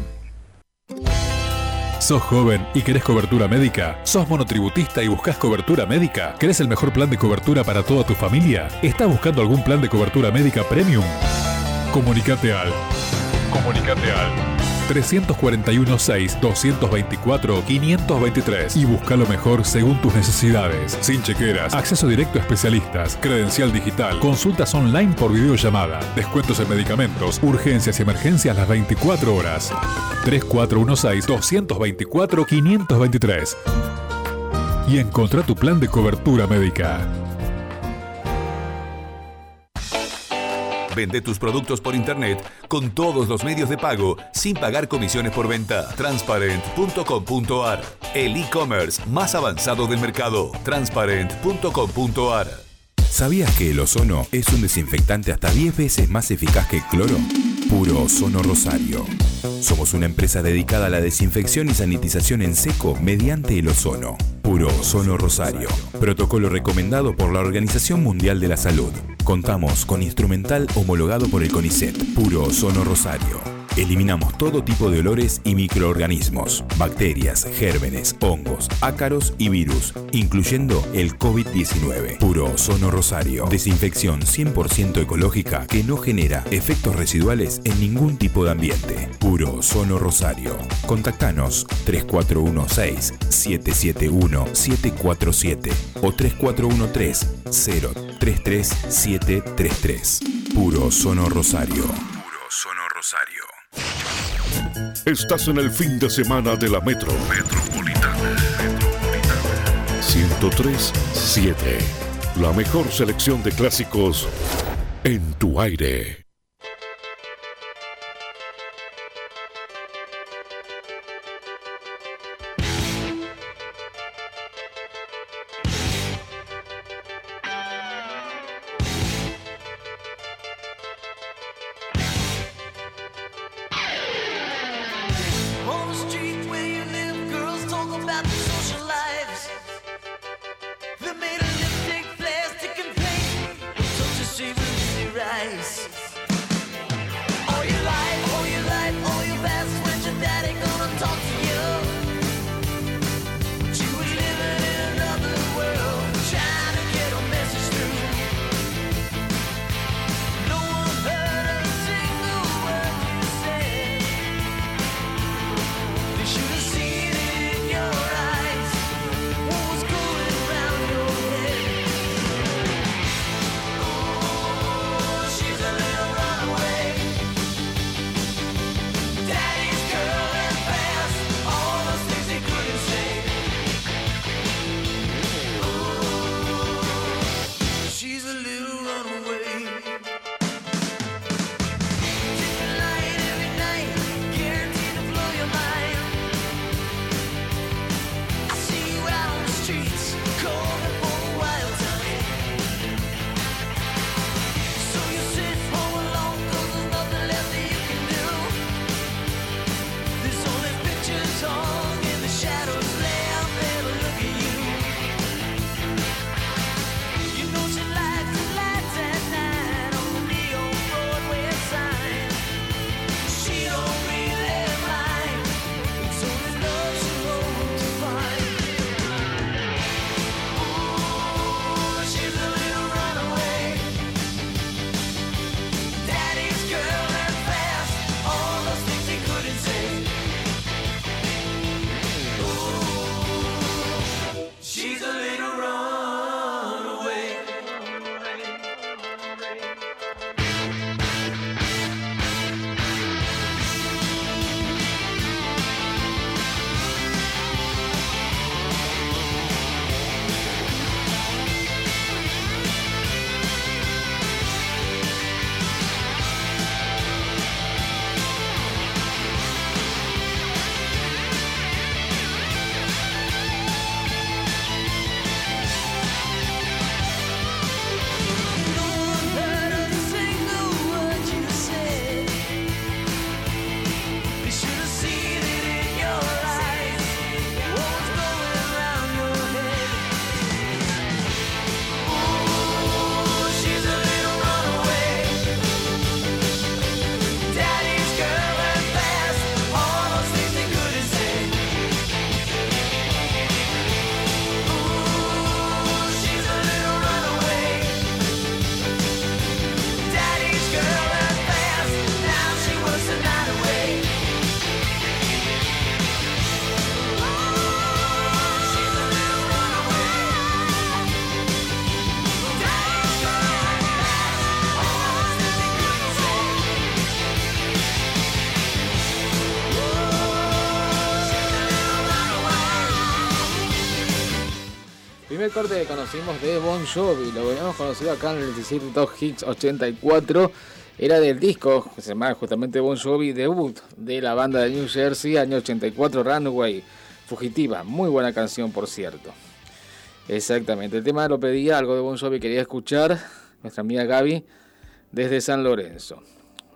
¿Sos joven y querés cobertura médica? ¿Sos monotributista y buscas cobertura médica? ¿Querés el mejor plan de cobertura para toda tu familia? ¿Estás buscando algún plan de cobertura médica premium? Comunicate al. Comunicate al 341 6 224 523 y busca lo mejor según tus necesidades. Sin chequeras, acceso directo a especialistas, credencial digital, consultas online por videollamada, descuentos en medicamentos, urgencias y emergencias las 24 horas. 3416 224 523 y encontrá tu plan de cobertura médica. Vende tus productos por internet con todos los medios de pago sin pagar comisiones por venta. Transparent.com.ar El e-commerce más avanzado del mercado. Transparent.com.ar ¿Sabías que el ozono es un desinfectante hasta 10 veces más eficaz que el cloro? Puro Ozono Rosario. Somos una empresa dedicada a la desinfección y sanitización en seco mediante el ozono. Puro Ozono Rosario. Protocolo recomendado por la Organización Mundial de la Salud. Contamos con instrumental homologado por el CONICET. Puro Ozono Rosario. Eliminamos todo tipo de olores y microorganismos, bacterias, gérmenes, hongos, ácaros y virus, incluyendo el COVID-19. Puro Ozono Rosario. Desinfección 100% ecológica que no genera efectos residuales en ningún tipo de ambiente. Puro Ozono Rosario. Contactanos 3416-771-747 o 3413-033733. Puro Ozono Rosario. Puro Ozono Rosario. Estás en el fin de semana de la Metro. Metropolitana. Metropolitana. 103.7. La mejor selección de clásicos en tu aire. corte conocimos de Bon Jovi, lo habíamos conocido acá en el 17 Top Hits 84, era del disco, que se llamaba justamente Bon Jovi debut de la banda de New Jersey, año 84, Runaway, Fugitiva, muy buena canción por cierto. Exactamente, el tema lo pedía, algo de Bon Jovi quería escuchar, nuestra amiga Gaby, desde San Lorenzo.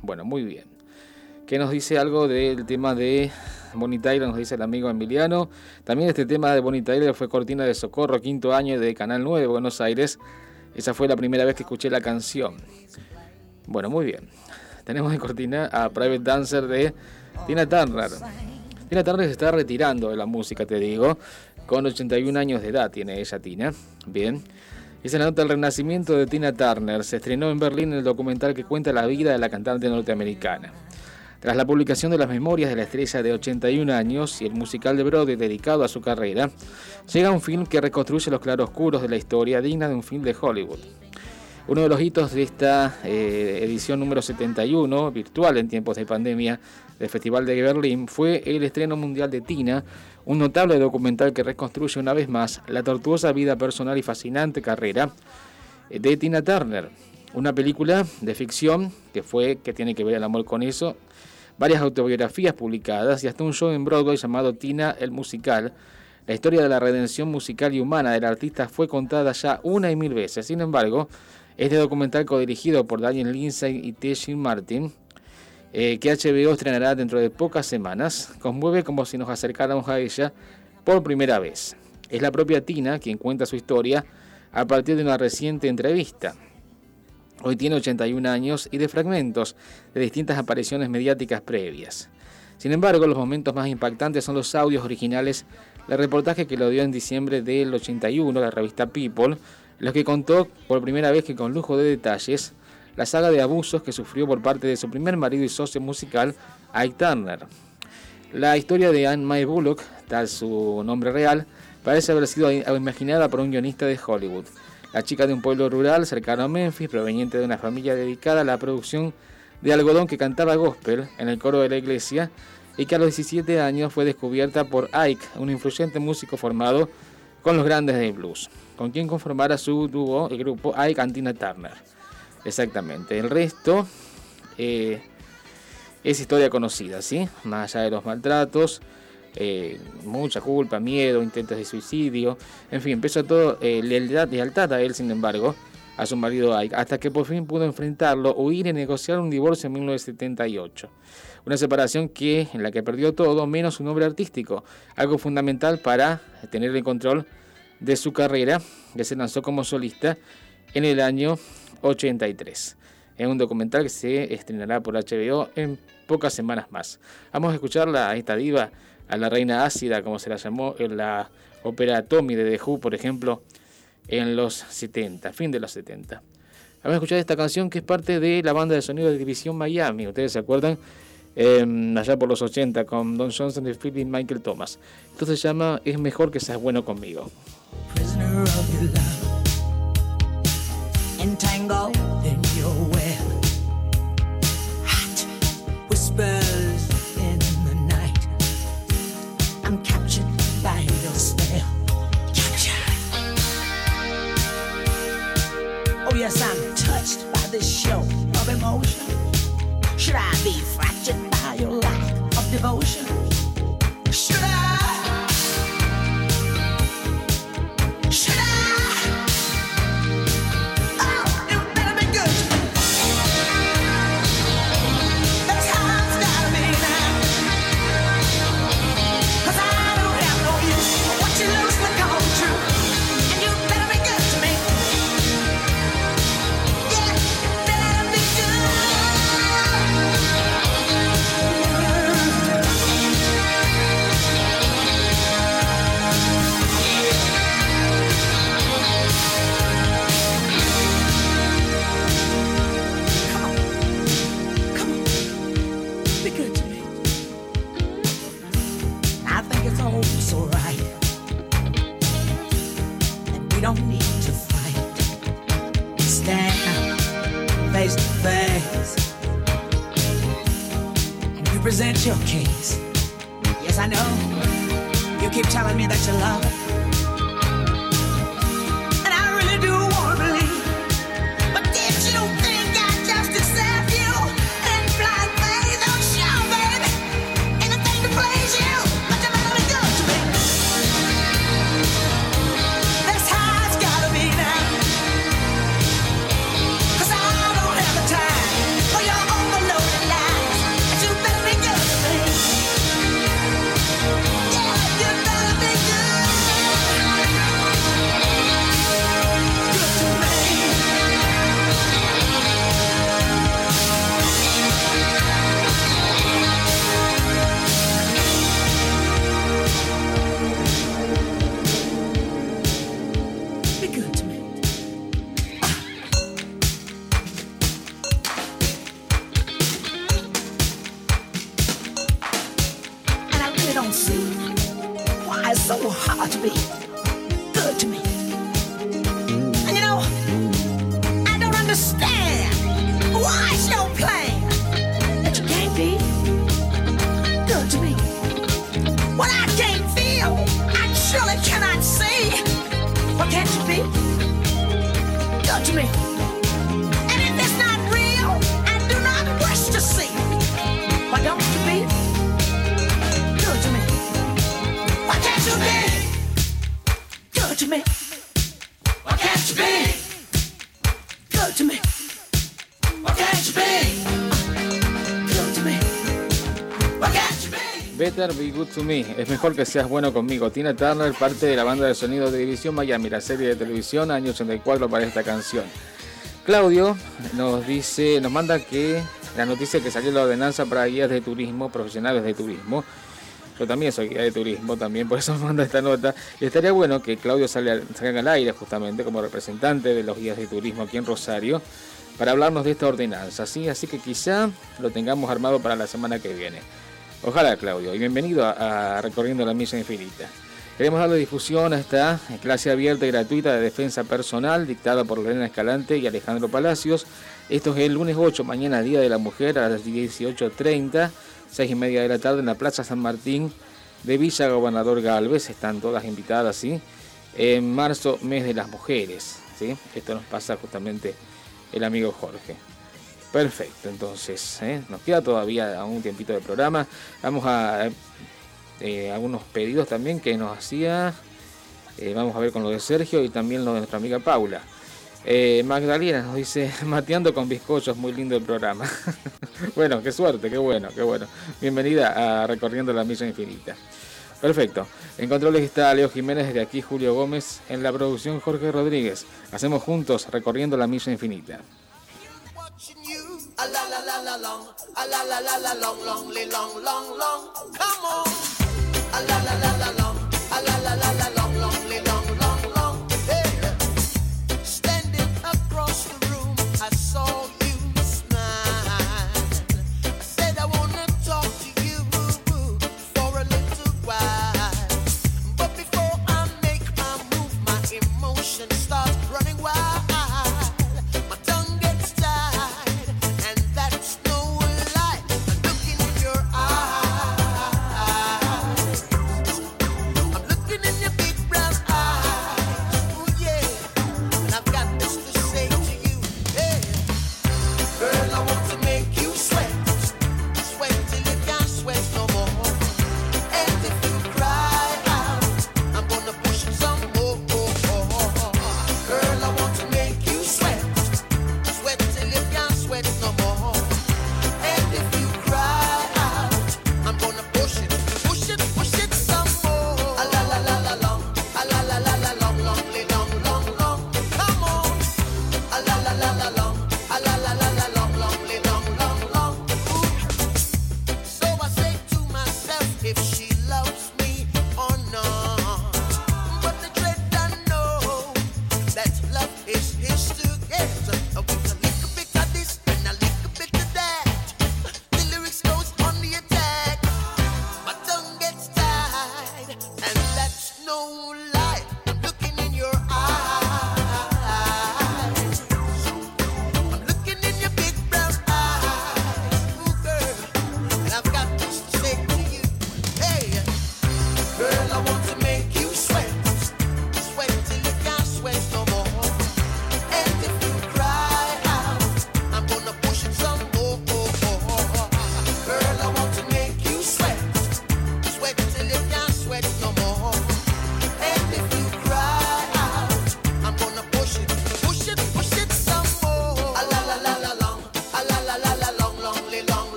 Bueno, muy bien. ¿Qué nos dice algo del tema de Bonnie Tyler, nos dice el amigo Emiliano. También este tema de Bonnie Tyler fue cortina de socorro, quinto año de Canal 9 de Buenos Aires. Esa fue la primera vez que escuché la canción. Bueno, muy bien. Tenemos en cortina a Private Dancer de Tina Turner. Tina Turner se está retirando de la música, te digo. Con 81 años de edad tiene ella, Tina. Bien. Esa es la nota del renacimiento de Tina Turner. Se estrenó en Berlín el documental que cuenta la vida de la cantante norteamericana. Tras la publicación de las memorias de la estrella de 81 años y el musical de Broadway dedicado a su carrera, llega un film que reconstruye los claroscuros de la historia digna de un film de Hollywood. Uno de los hitos de esta eh, edición número 71, virtual en tiempos de pandemia, del Festival de Berlín, fue el estreno mundial de Tina, un notable documental que reconstruye una vez más la tortuosa vida personal y fascinante carrera de Tina Turner. Una película de ficción que fue, que tiene que ver el amor con eso, varias autobiografías publicadas y hasta un show en Broadway llamado Tina el Musical. La historia de la redención musical y humana del artista fue contada ya una y mil veces. Sin embargo, este documental codirigido por Daniel Lindsay y Teshin Martin, eh, que HBO estrenará dentro de pocas semanas, conmueve como si nos acercáramos a ella por primera vez. Es la propia Tina quien cuenta su historia a partir de una reciente entrevista. Hoy tiene 81 años y de fragmentos de distintas apariciones mediáticas previas. Sin embargo, los momentos más impactantes son los audios originales del reportaje que lo dio en diciembre del 81 la revista People, los que contó por primera vez que con lujo de detalles la saga de abusos que sufrió por parte de su primer marido y socio musical, Ike Turner. La historia de Anne Mae Bullock, tal su nombre real, parece haber sido imaginada por un guionista de Hollywood. La chica de un pueblo rural cercano a Memphis, proveniente de una familia dedicada a la producción de algodón que cantaba gospel en el coro de la iglesia y que a los 17 años fue descubierta por Ike, un influyente músico formado con los grandes del blues, con quien conformara su dúo, el grupo Ike and Tina Turner. Exactamente. El resto eh, es historia conocida, ¿sí? Más allá de los maltratos, eh, mucha culpa, miedo, intentos de suicidio, en fin, empezó todo eh, lealtad, lealtad a él, sin embargo, a su marido Ike, hasta que por fin pudo enfrentarlo, huir y negociar un divorcio en 1978. Una separación que, en la que perdió todo menos su nombre artístico, algo fundamental para tener el control de su carrera, que se lanzó como solista en el año 83. Es un documental que se estrenará por HBO en pocas semanas más. Vamos a escucharla a esta diva, a la reina ácida, como se la llamó en la ópera Tommy de The Who, por ejemplo, en los 70, fin de los 70. Vamos a escuchar esta canción que es parte de la banda de sonido de División Miami. ¿Ustedes se acuerdan? Eh, allá por los 80 con Don Johnson y Philip Michael Thomas. Esto se llama Es mejor que seas bueno conmigo. Yes, I'm touched by this show of emotion. Should I be fractured by your lack of devotion? Present your case. Yes, I know. You keep telling me that you love Es mejor que seas bueno conmigo. Tina Turner, parte de la banda de sonido de División Miami, la serie de televisión, año 84 para esta canción. Claudio nos dice, nos manda que la noticia que salió la ordenanza para guías de turismo, profesionales de turismo. Yo también soy guía de turismo, también por eso manda esta nota. Y estaría bueno que Claudio salga, al- salga al aire justamente como representante de los guías de turismo aquí en Rosario para hablarnos de esta ordenanza. ¿sí? Así que quizá lo tengamos armado para la semana que viene. Ojalá, Claudio, y bienvenido a, Recorriendo la Misa Infinita. Queremos darle difusión a esta clase abierta y gratuita de defensa personal dictada por Lorena Escalante y Alejandro Palacios. Esto es el lunes 8, mañana Día de la Mujer a las 18.30, 6 y media de la tarde en la Plaza San Martín de Villa Gobernador Galvez. Están todas invitadas, ¿sí? En marzo, mes de las mujeres, ¿sí? Esto nos pasa justamente el amigo Jorge. Perfecto, entonces, ¿eh? nos queda todavía un tiempito de programa. Vamos a eh, algunos pedidos también que nos hacía. eh, vamos a ver con lo de Sergio y también lo de nuestra amiga Paula. Magdalena nos dice, mateando con bizcochos, muy lindo el programa. bueno, qué suerte, qué bueno, qué bueno. Bienvenida a Recorriendo la Milla Infinita. Perfecto. En controles está Leo Jiménez, desde aquí Julio Gómez, en la producción Jorge Rodríguez. Hacemos juntos Recorriendo la Milla Infinita. A la la la la long, a la la la la long, long, li- long, long, long. Come on. A la la la la long, a la la la la long, long, long, long,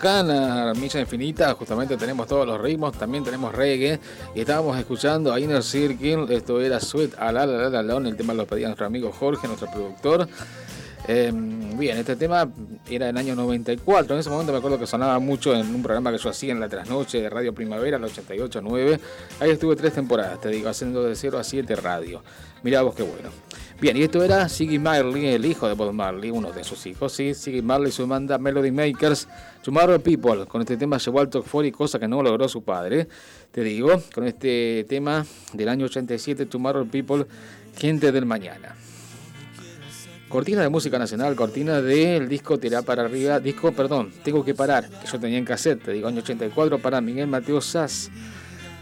acá en la Milla Infinita, justamente tenemos todos los ritmos, también tenemos reggae. Y estábamos escuchando a Inner Circle, esto era Sweet Alone, el tema lo pedía nuestro amigo Jorge, nuestro productor. Eh, bien, este tema era del año 94. En ese momento me acuerdo que sonaba mucho en un programa que yo hacía en la trasnoche de Radio Primavera, el 88.9. Ahí estuve tres temporadas, te digo, haciendo de 0 a 7 radio. Mirá vos qué bueno. Bien, y esto era Siggy Marley, el hijo de Bob Marley, uno de sus hijos, sí. Siggy Marley su banda Melody Makers, Tomorrow People. Con este tema llegó al top 40, cosa que no logró su padre. Te digo, con este tema del año 87, Tomorrow People, Gente del Mañana. Cortina de música nacional, cortina del disco Tirá para arriba, disco, perdón, tengo que parar, que yo tenía en cassette, te digo, año 84 para Miguel Mateo Sass.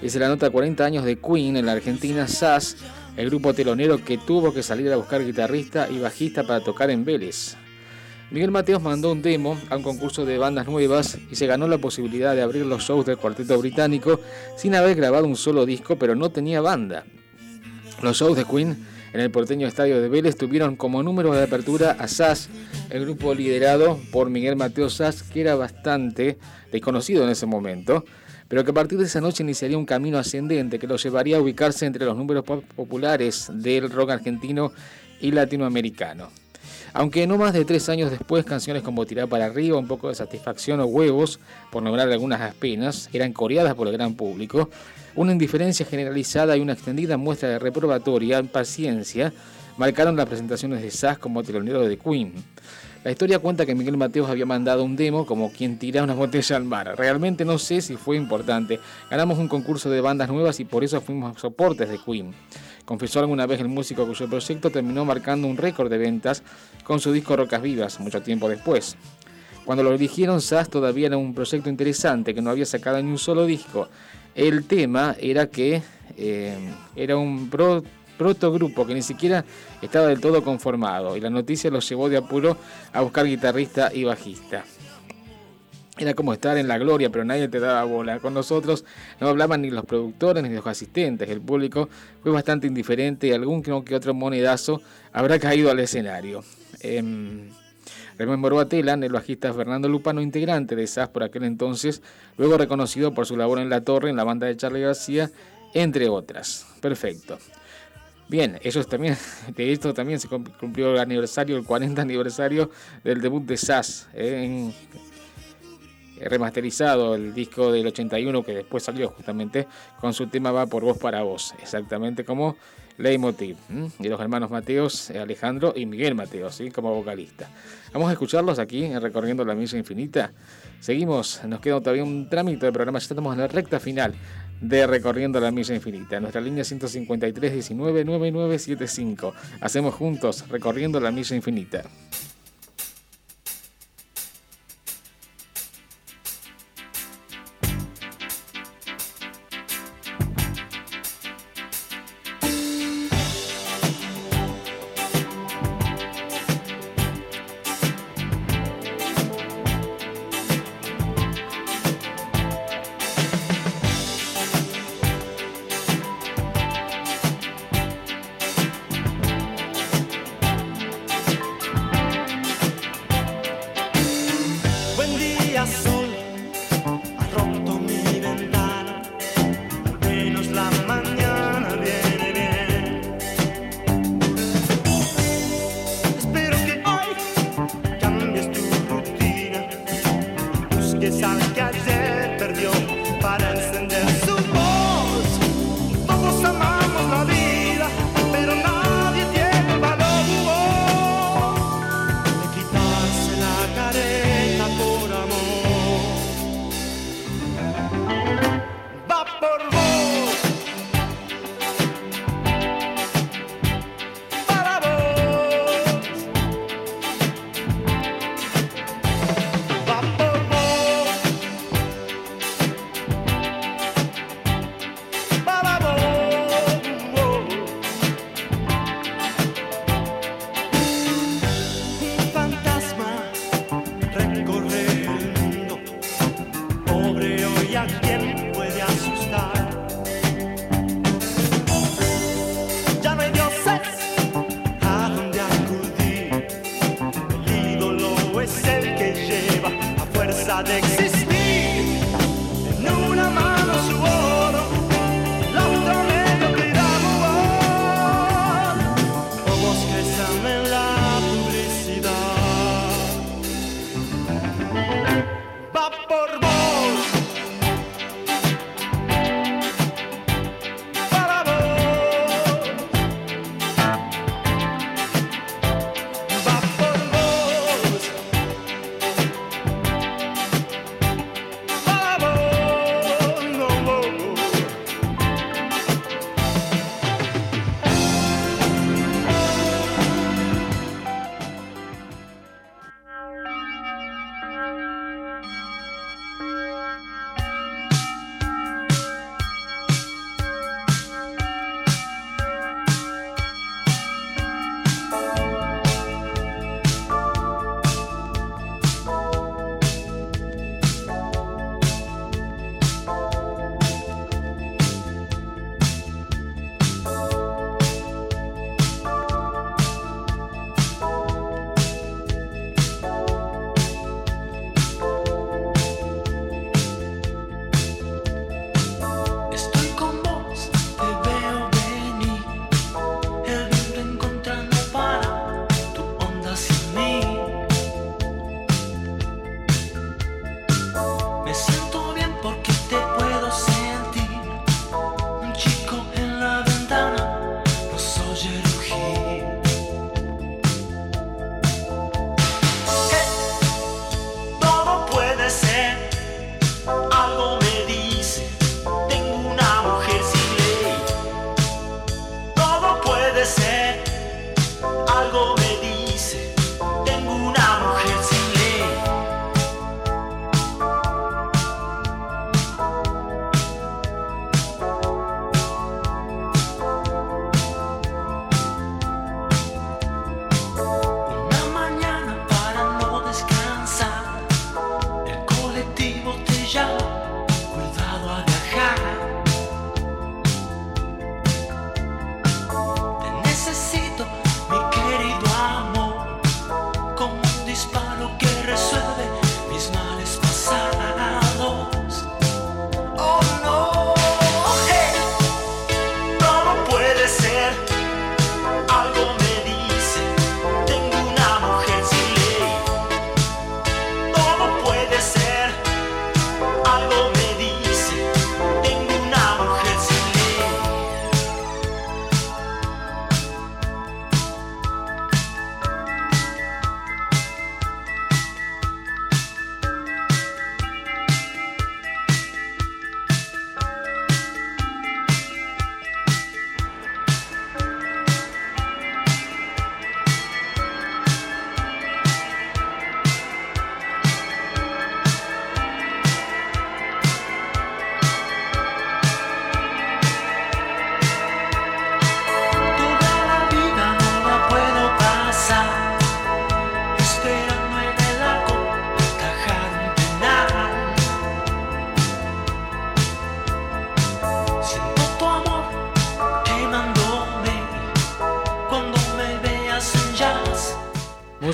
Es la nota 40 años de Queen en la Argentina Sass, el grupo telonero que tuvo que salir a buscar guitarrista y bajista para tocar en Vélez. Miguel Mateos mandó un demo a un concurso de bandas nuevas y se ganó la posibilidad de abrir los shows del cuarteto británico sin haber grabado un solo disco, pero no tenía banda. Los shows de Queen en el porteño estadio de Vélez tuvieron como número de apertura a SAS, el grupo liderado por Miguel Mateo Sass, que era bastante desconocido en ese momento, pero que a partir de esa noche iniciaría un camino ascendente que lo llevaría a ubicarse entre los números populares del rock argentino y latinoamericano. Aunque no más de tres años después, canciones como Tirar para arriba, Un poco de satisfacción o Huevos, por nombrar algunas apenas, eran coreadas por el gran público, una indiferencia generalizada y una extendida muestra de reprobatoria paciencia marcaron las presentaciones de Sass como telonero de Queen. La historia cuenta que Miguel Mateos había mandado un demo como quien tira una botella al mar. Realmente no sé si fue importante. Ganamos un concurso de bandas nuevas y por eso fuimos soportes de Queen. Confesó alguna vez el músico cuyo proyecto terminó marcando un récord de ventas con su disco Rocas Vivas, mucho tiempo después. Cuando lo dirigieron, Sass todavía era un proyecto interesante que no había sacado ni un solo disco. El tema era que eh, era un pro, protogrupo que ni siquiera estaba del todo conformado y la noticia los llevó de apuro a buscar guitarrista y bajista. Era como estar en la gloria, pero nadie te daba bola. Con nosotros no hablaban ni los productores ni los asistentes. El público fue bastante indiferente y algún que otro monedazo habrá caído al escenario. Eh, rememoró a Telan, el bajista Fernando Lupano, integrante de SAS por aquel entonces, luego reconocido por su labor en La Torre, en la banda de Charlie García, entre otras. Perfecto. Bien, ellos también, de esto también se cumplió el aniversario, el 40 aniversario del debut de SAS, eh, en remasterizado el disco del 81 que después salió justamente con su tema Va por voz para vos, exactamente como Leitmotiv, y los hermanos Mateos, eh, Alejandro y Miguel Mateos, ¿sí? como vocalista. Vamos a escucharlos aquí en Recorriendo la Misa Infinita. Seguimos, nos queda todavía un trámite de programa, ya estamos en la recta final de Recorriendo la Misa Infinita. Nuestra línea 153 19 9975. Hacemos juntos Recorriendo la Misa Infinita.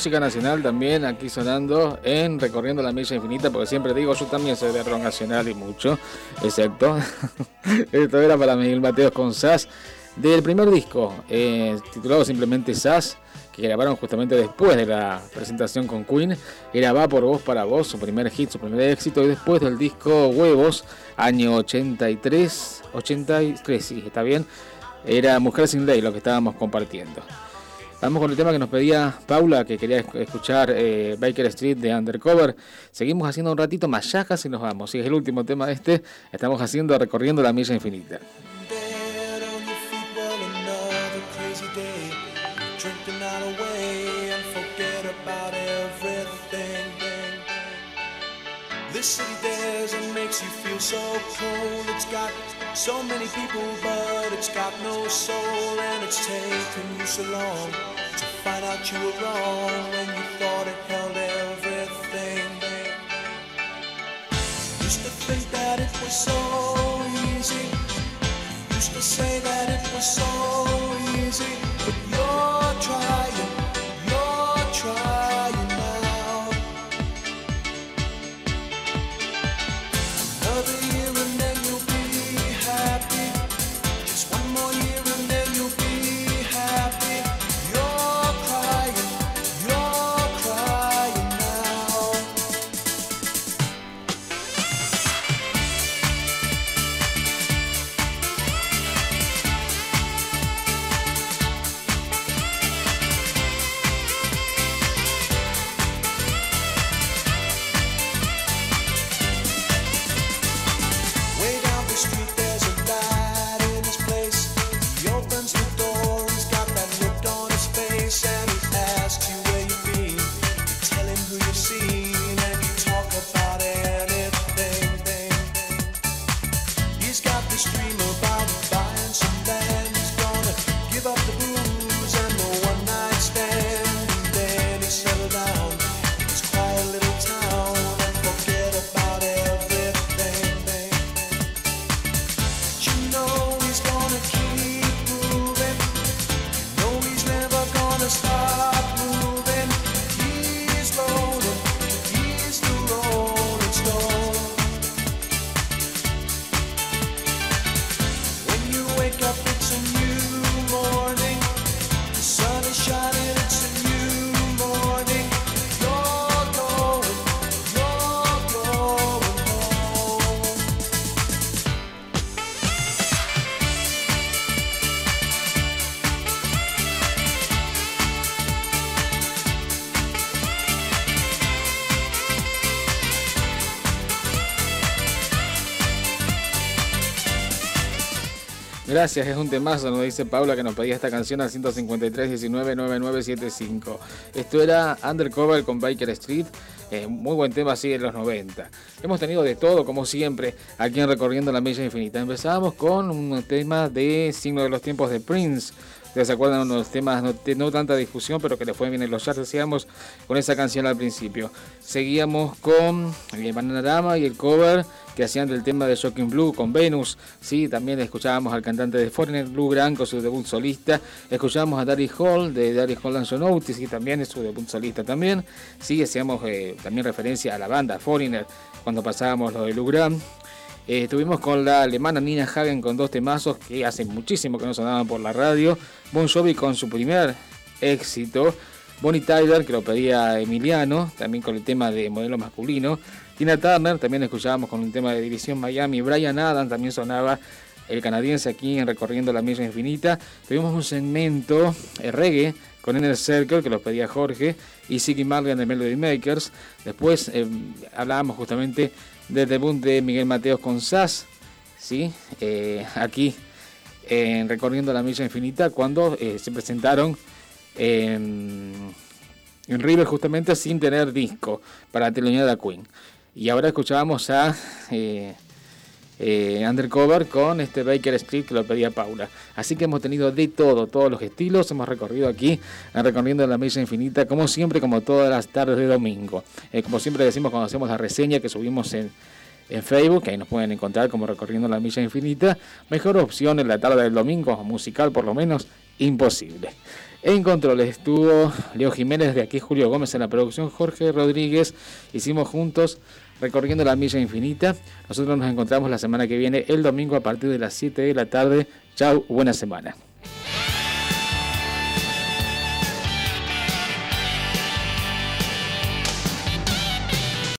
Música nacional también aquí sonando en Recorriendo la Milla Infinita, porque siempre digo, yo también soy de rock nacional y mucho, excepto. Esto era para Miguel Mateos con SAS, del primer disco, eh, titulado simplemente SAS, que grabaron justamente después de la presentación con Queen. Era Va por Vos para Vos, su primer hit, su primer éxito, y después del disco Huevos, año 83, 83, sí, está bien. Era Mujer sin Ley lo que estábamos compartiendo. Vamos con el tema que nos pedía Paula, que quería esc- escuchar eh, Baker Street de Undercover. Seguimos haciendo un ratito más, ya casi nos vamos. Si es el último tema de este, estamos haciendo recorriendo la milla infinita. So many people, but it's got no soul. And it's taken you so long to find out you were wrong when you thought it held everything. Used to think that it was so easy. Used to say that it was so easy, Gracias, es un temazo, nos dice Paula que nos pedía esta canción al 153 19 9975. Esto era Undercover con Biker Street, eh, muy buen tema así de los 90. Hemos tenido de todo, como siempre, aquí en Recorriendo la Milla Infinita. Empezamos con un tema de Signo de los Tiempos de Prince. Se acuerdan unos temas no, de no tanta discusión, pero que le fue bien en los charts, decíamos, con esa canción al principio. Seguíamos con el Bananarama y el cover que hacían del tema de Shocking Blue con Venus. Sí, también escuchábamos al cantante de Foreigner, Blue Grant, con su debut solista. Escuchábamos a Daddy Hall de Daddy Hall and Sonotis, y también es su debut solista también. Sí, hacíamos eh, también referencia a la banda Foreigner cuando pasábamos lo de Blue Grant. Eh, estuvimos con la alemana Nina Hagen con dos temazos que hace muchísimo que no sonaban por la radio. Bon Jovi con su primer éxito. Bonnie Tyler, que lo pedía Emiliano, también con el tema de modelo masculino. Tina Turner, también escuchábamos con un tema de División Miami. Brian Adams también sonaba el canadiense aquí en Recorriendo la Milla Infinita. Tuvimos un segmento eh, reggae con Inner Circle, que lo pedía Jorge, y Siggy Marley de Melody Makers. Después eh, hablábamos justamente del debut de Miguel Mateos con SAS, ¿sí? Eh, aquí en Recorriendo la Milla Infinita, cuando se presentaron en, River justamente sin tener disco para la de Queen. Y ahora escuchábamos a eh, eh, Undercover con este Baker Street que lo pedía Paula. Así que hemos tenido de todo, todos los estilos. Hemos recorrido aquí, recorriendo la mesa infinita, como siempre, como todas las tardes de domingo. Eh, como siempre decimos cuando hacemos la reseña que subimos en, en Facebook, ahí nos pueden encontrar como recorriendo la milla infinita. Mejor opción en la tarde del domingo, musical por lo menos, imposible. En controles estuvo Leo Jiménez, de aquí Julio Gómez en la producción, Jorge Rodríguez. Hicimos juntos recorriendo la milla infinita. Nosotros nos encontramos la semana que viene, el domingo a partir de las 7 de la tarde. Chau, buena semana.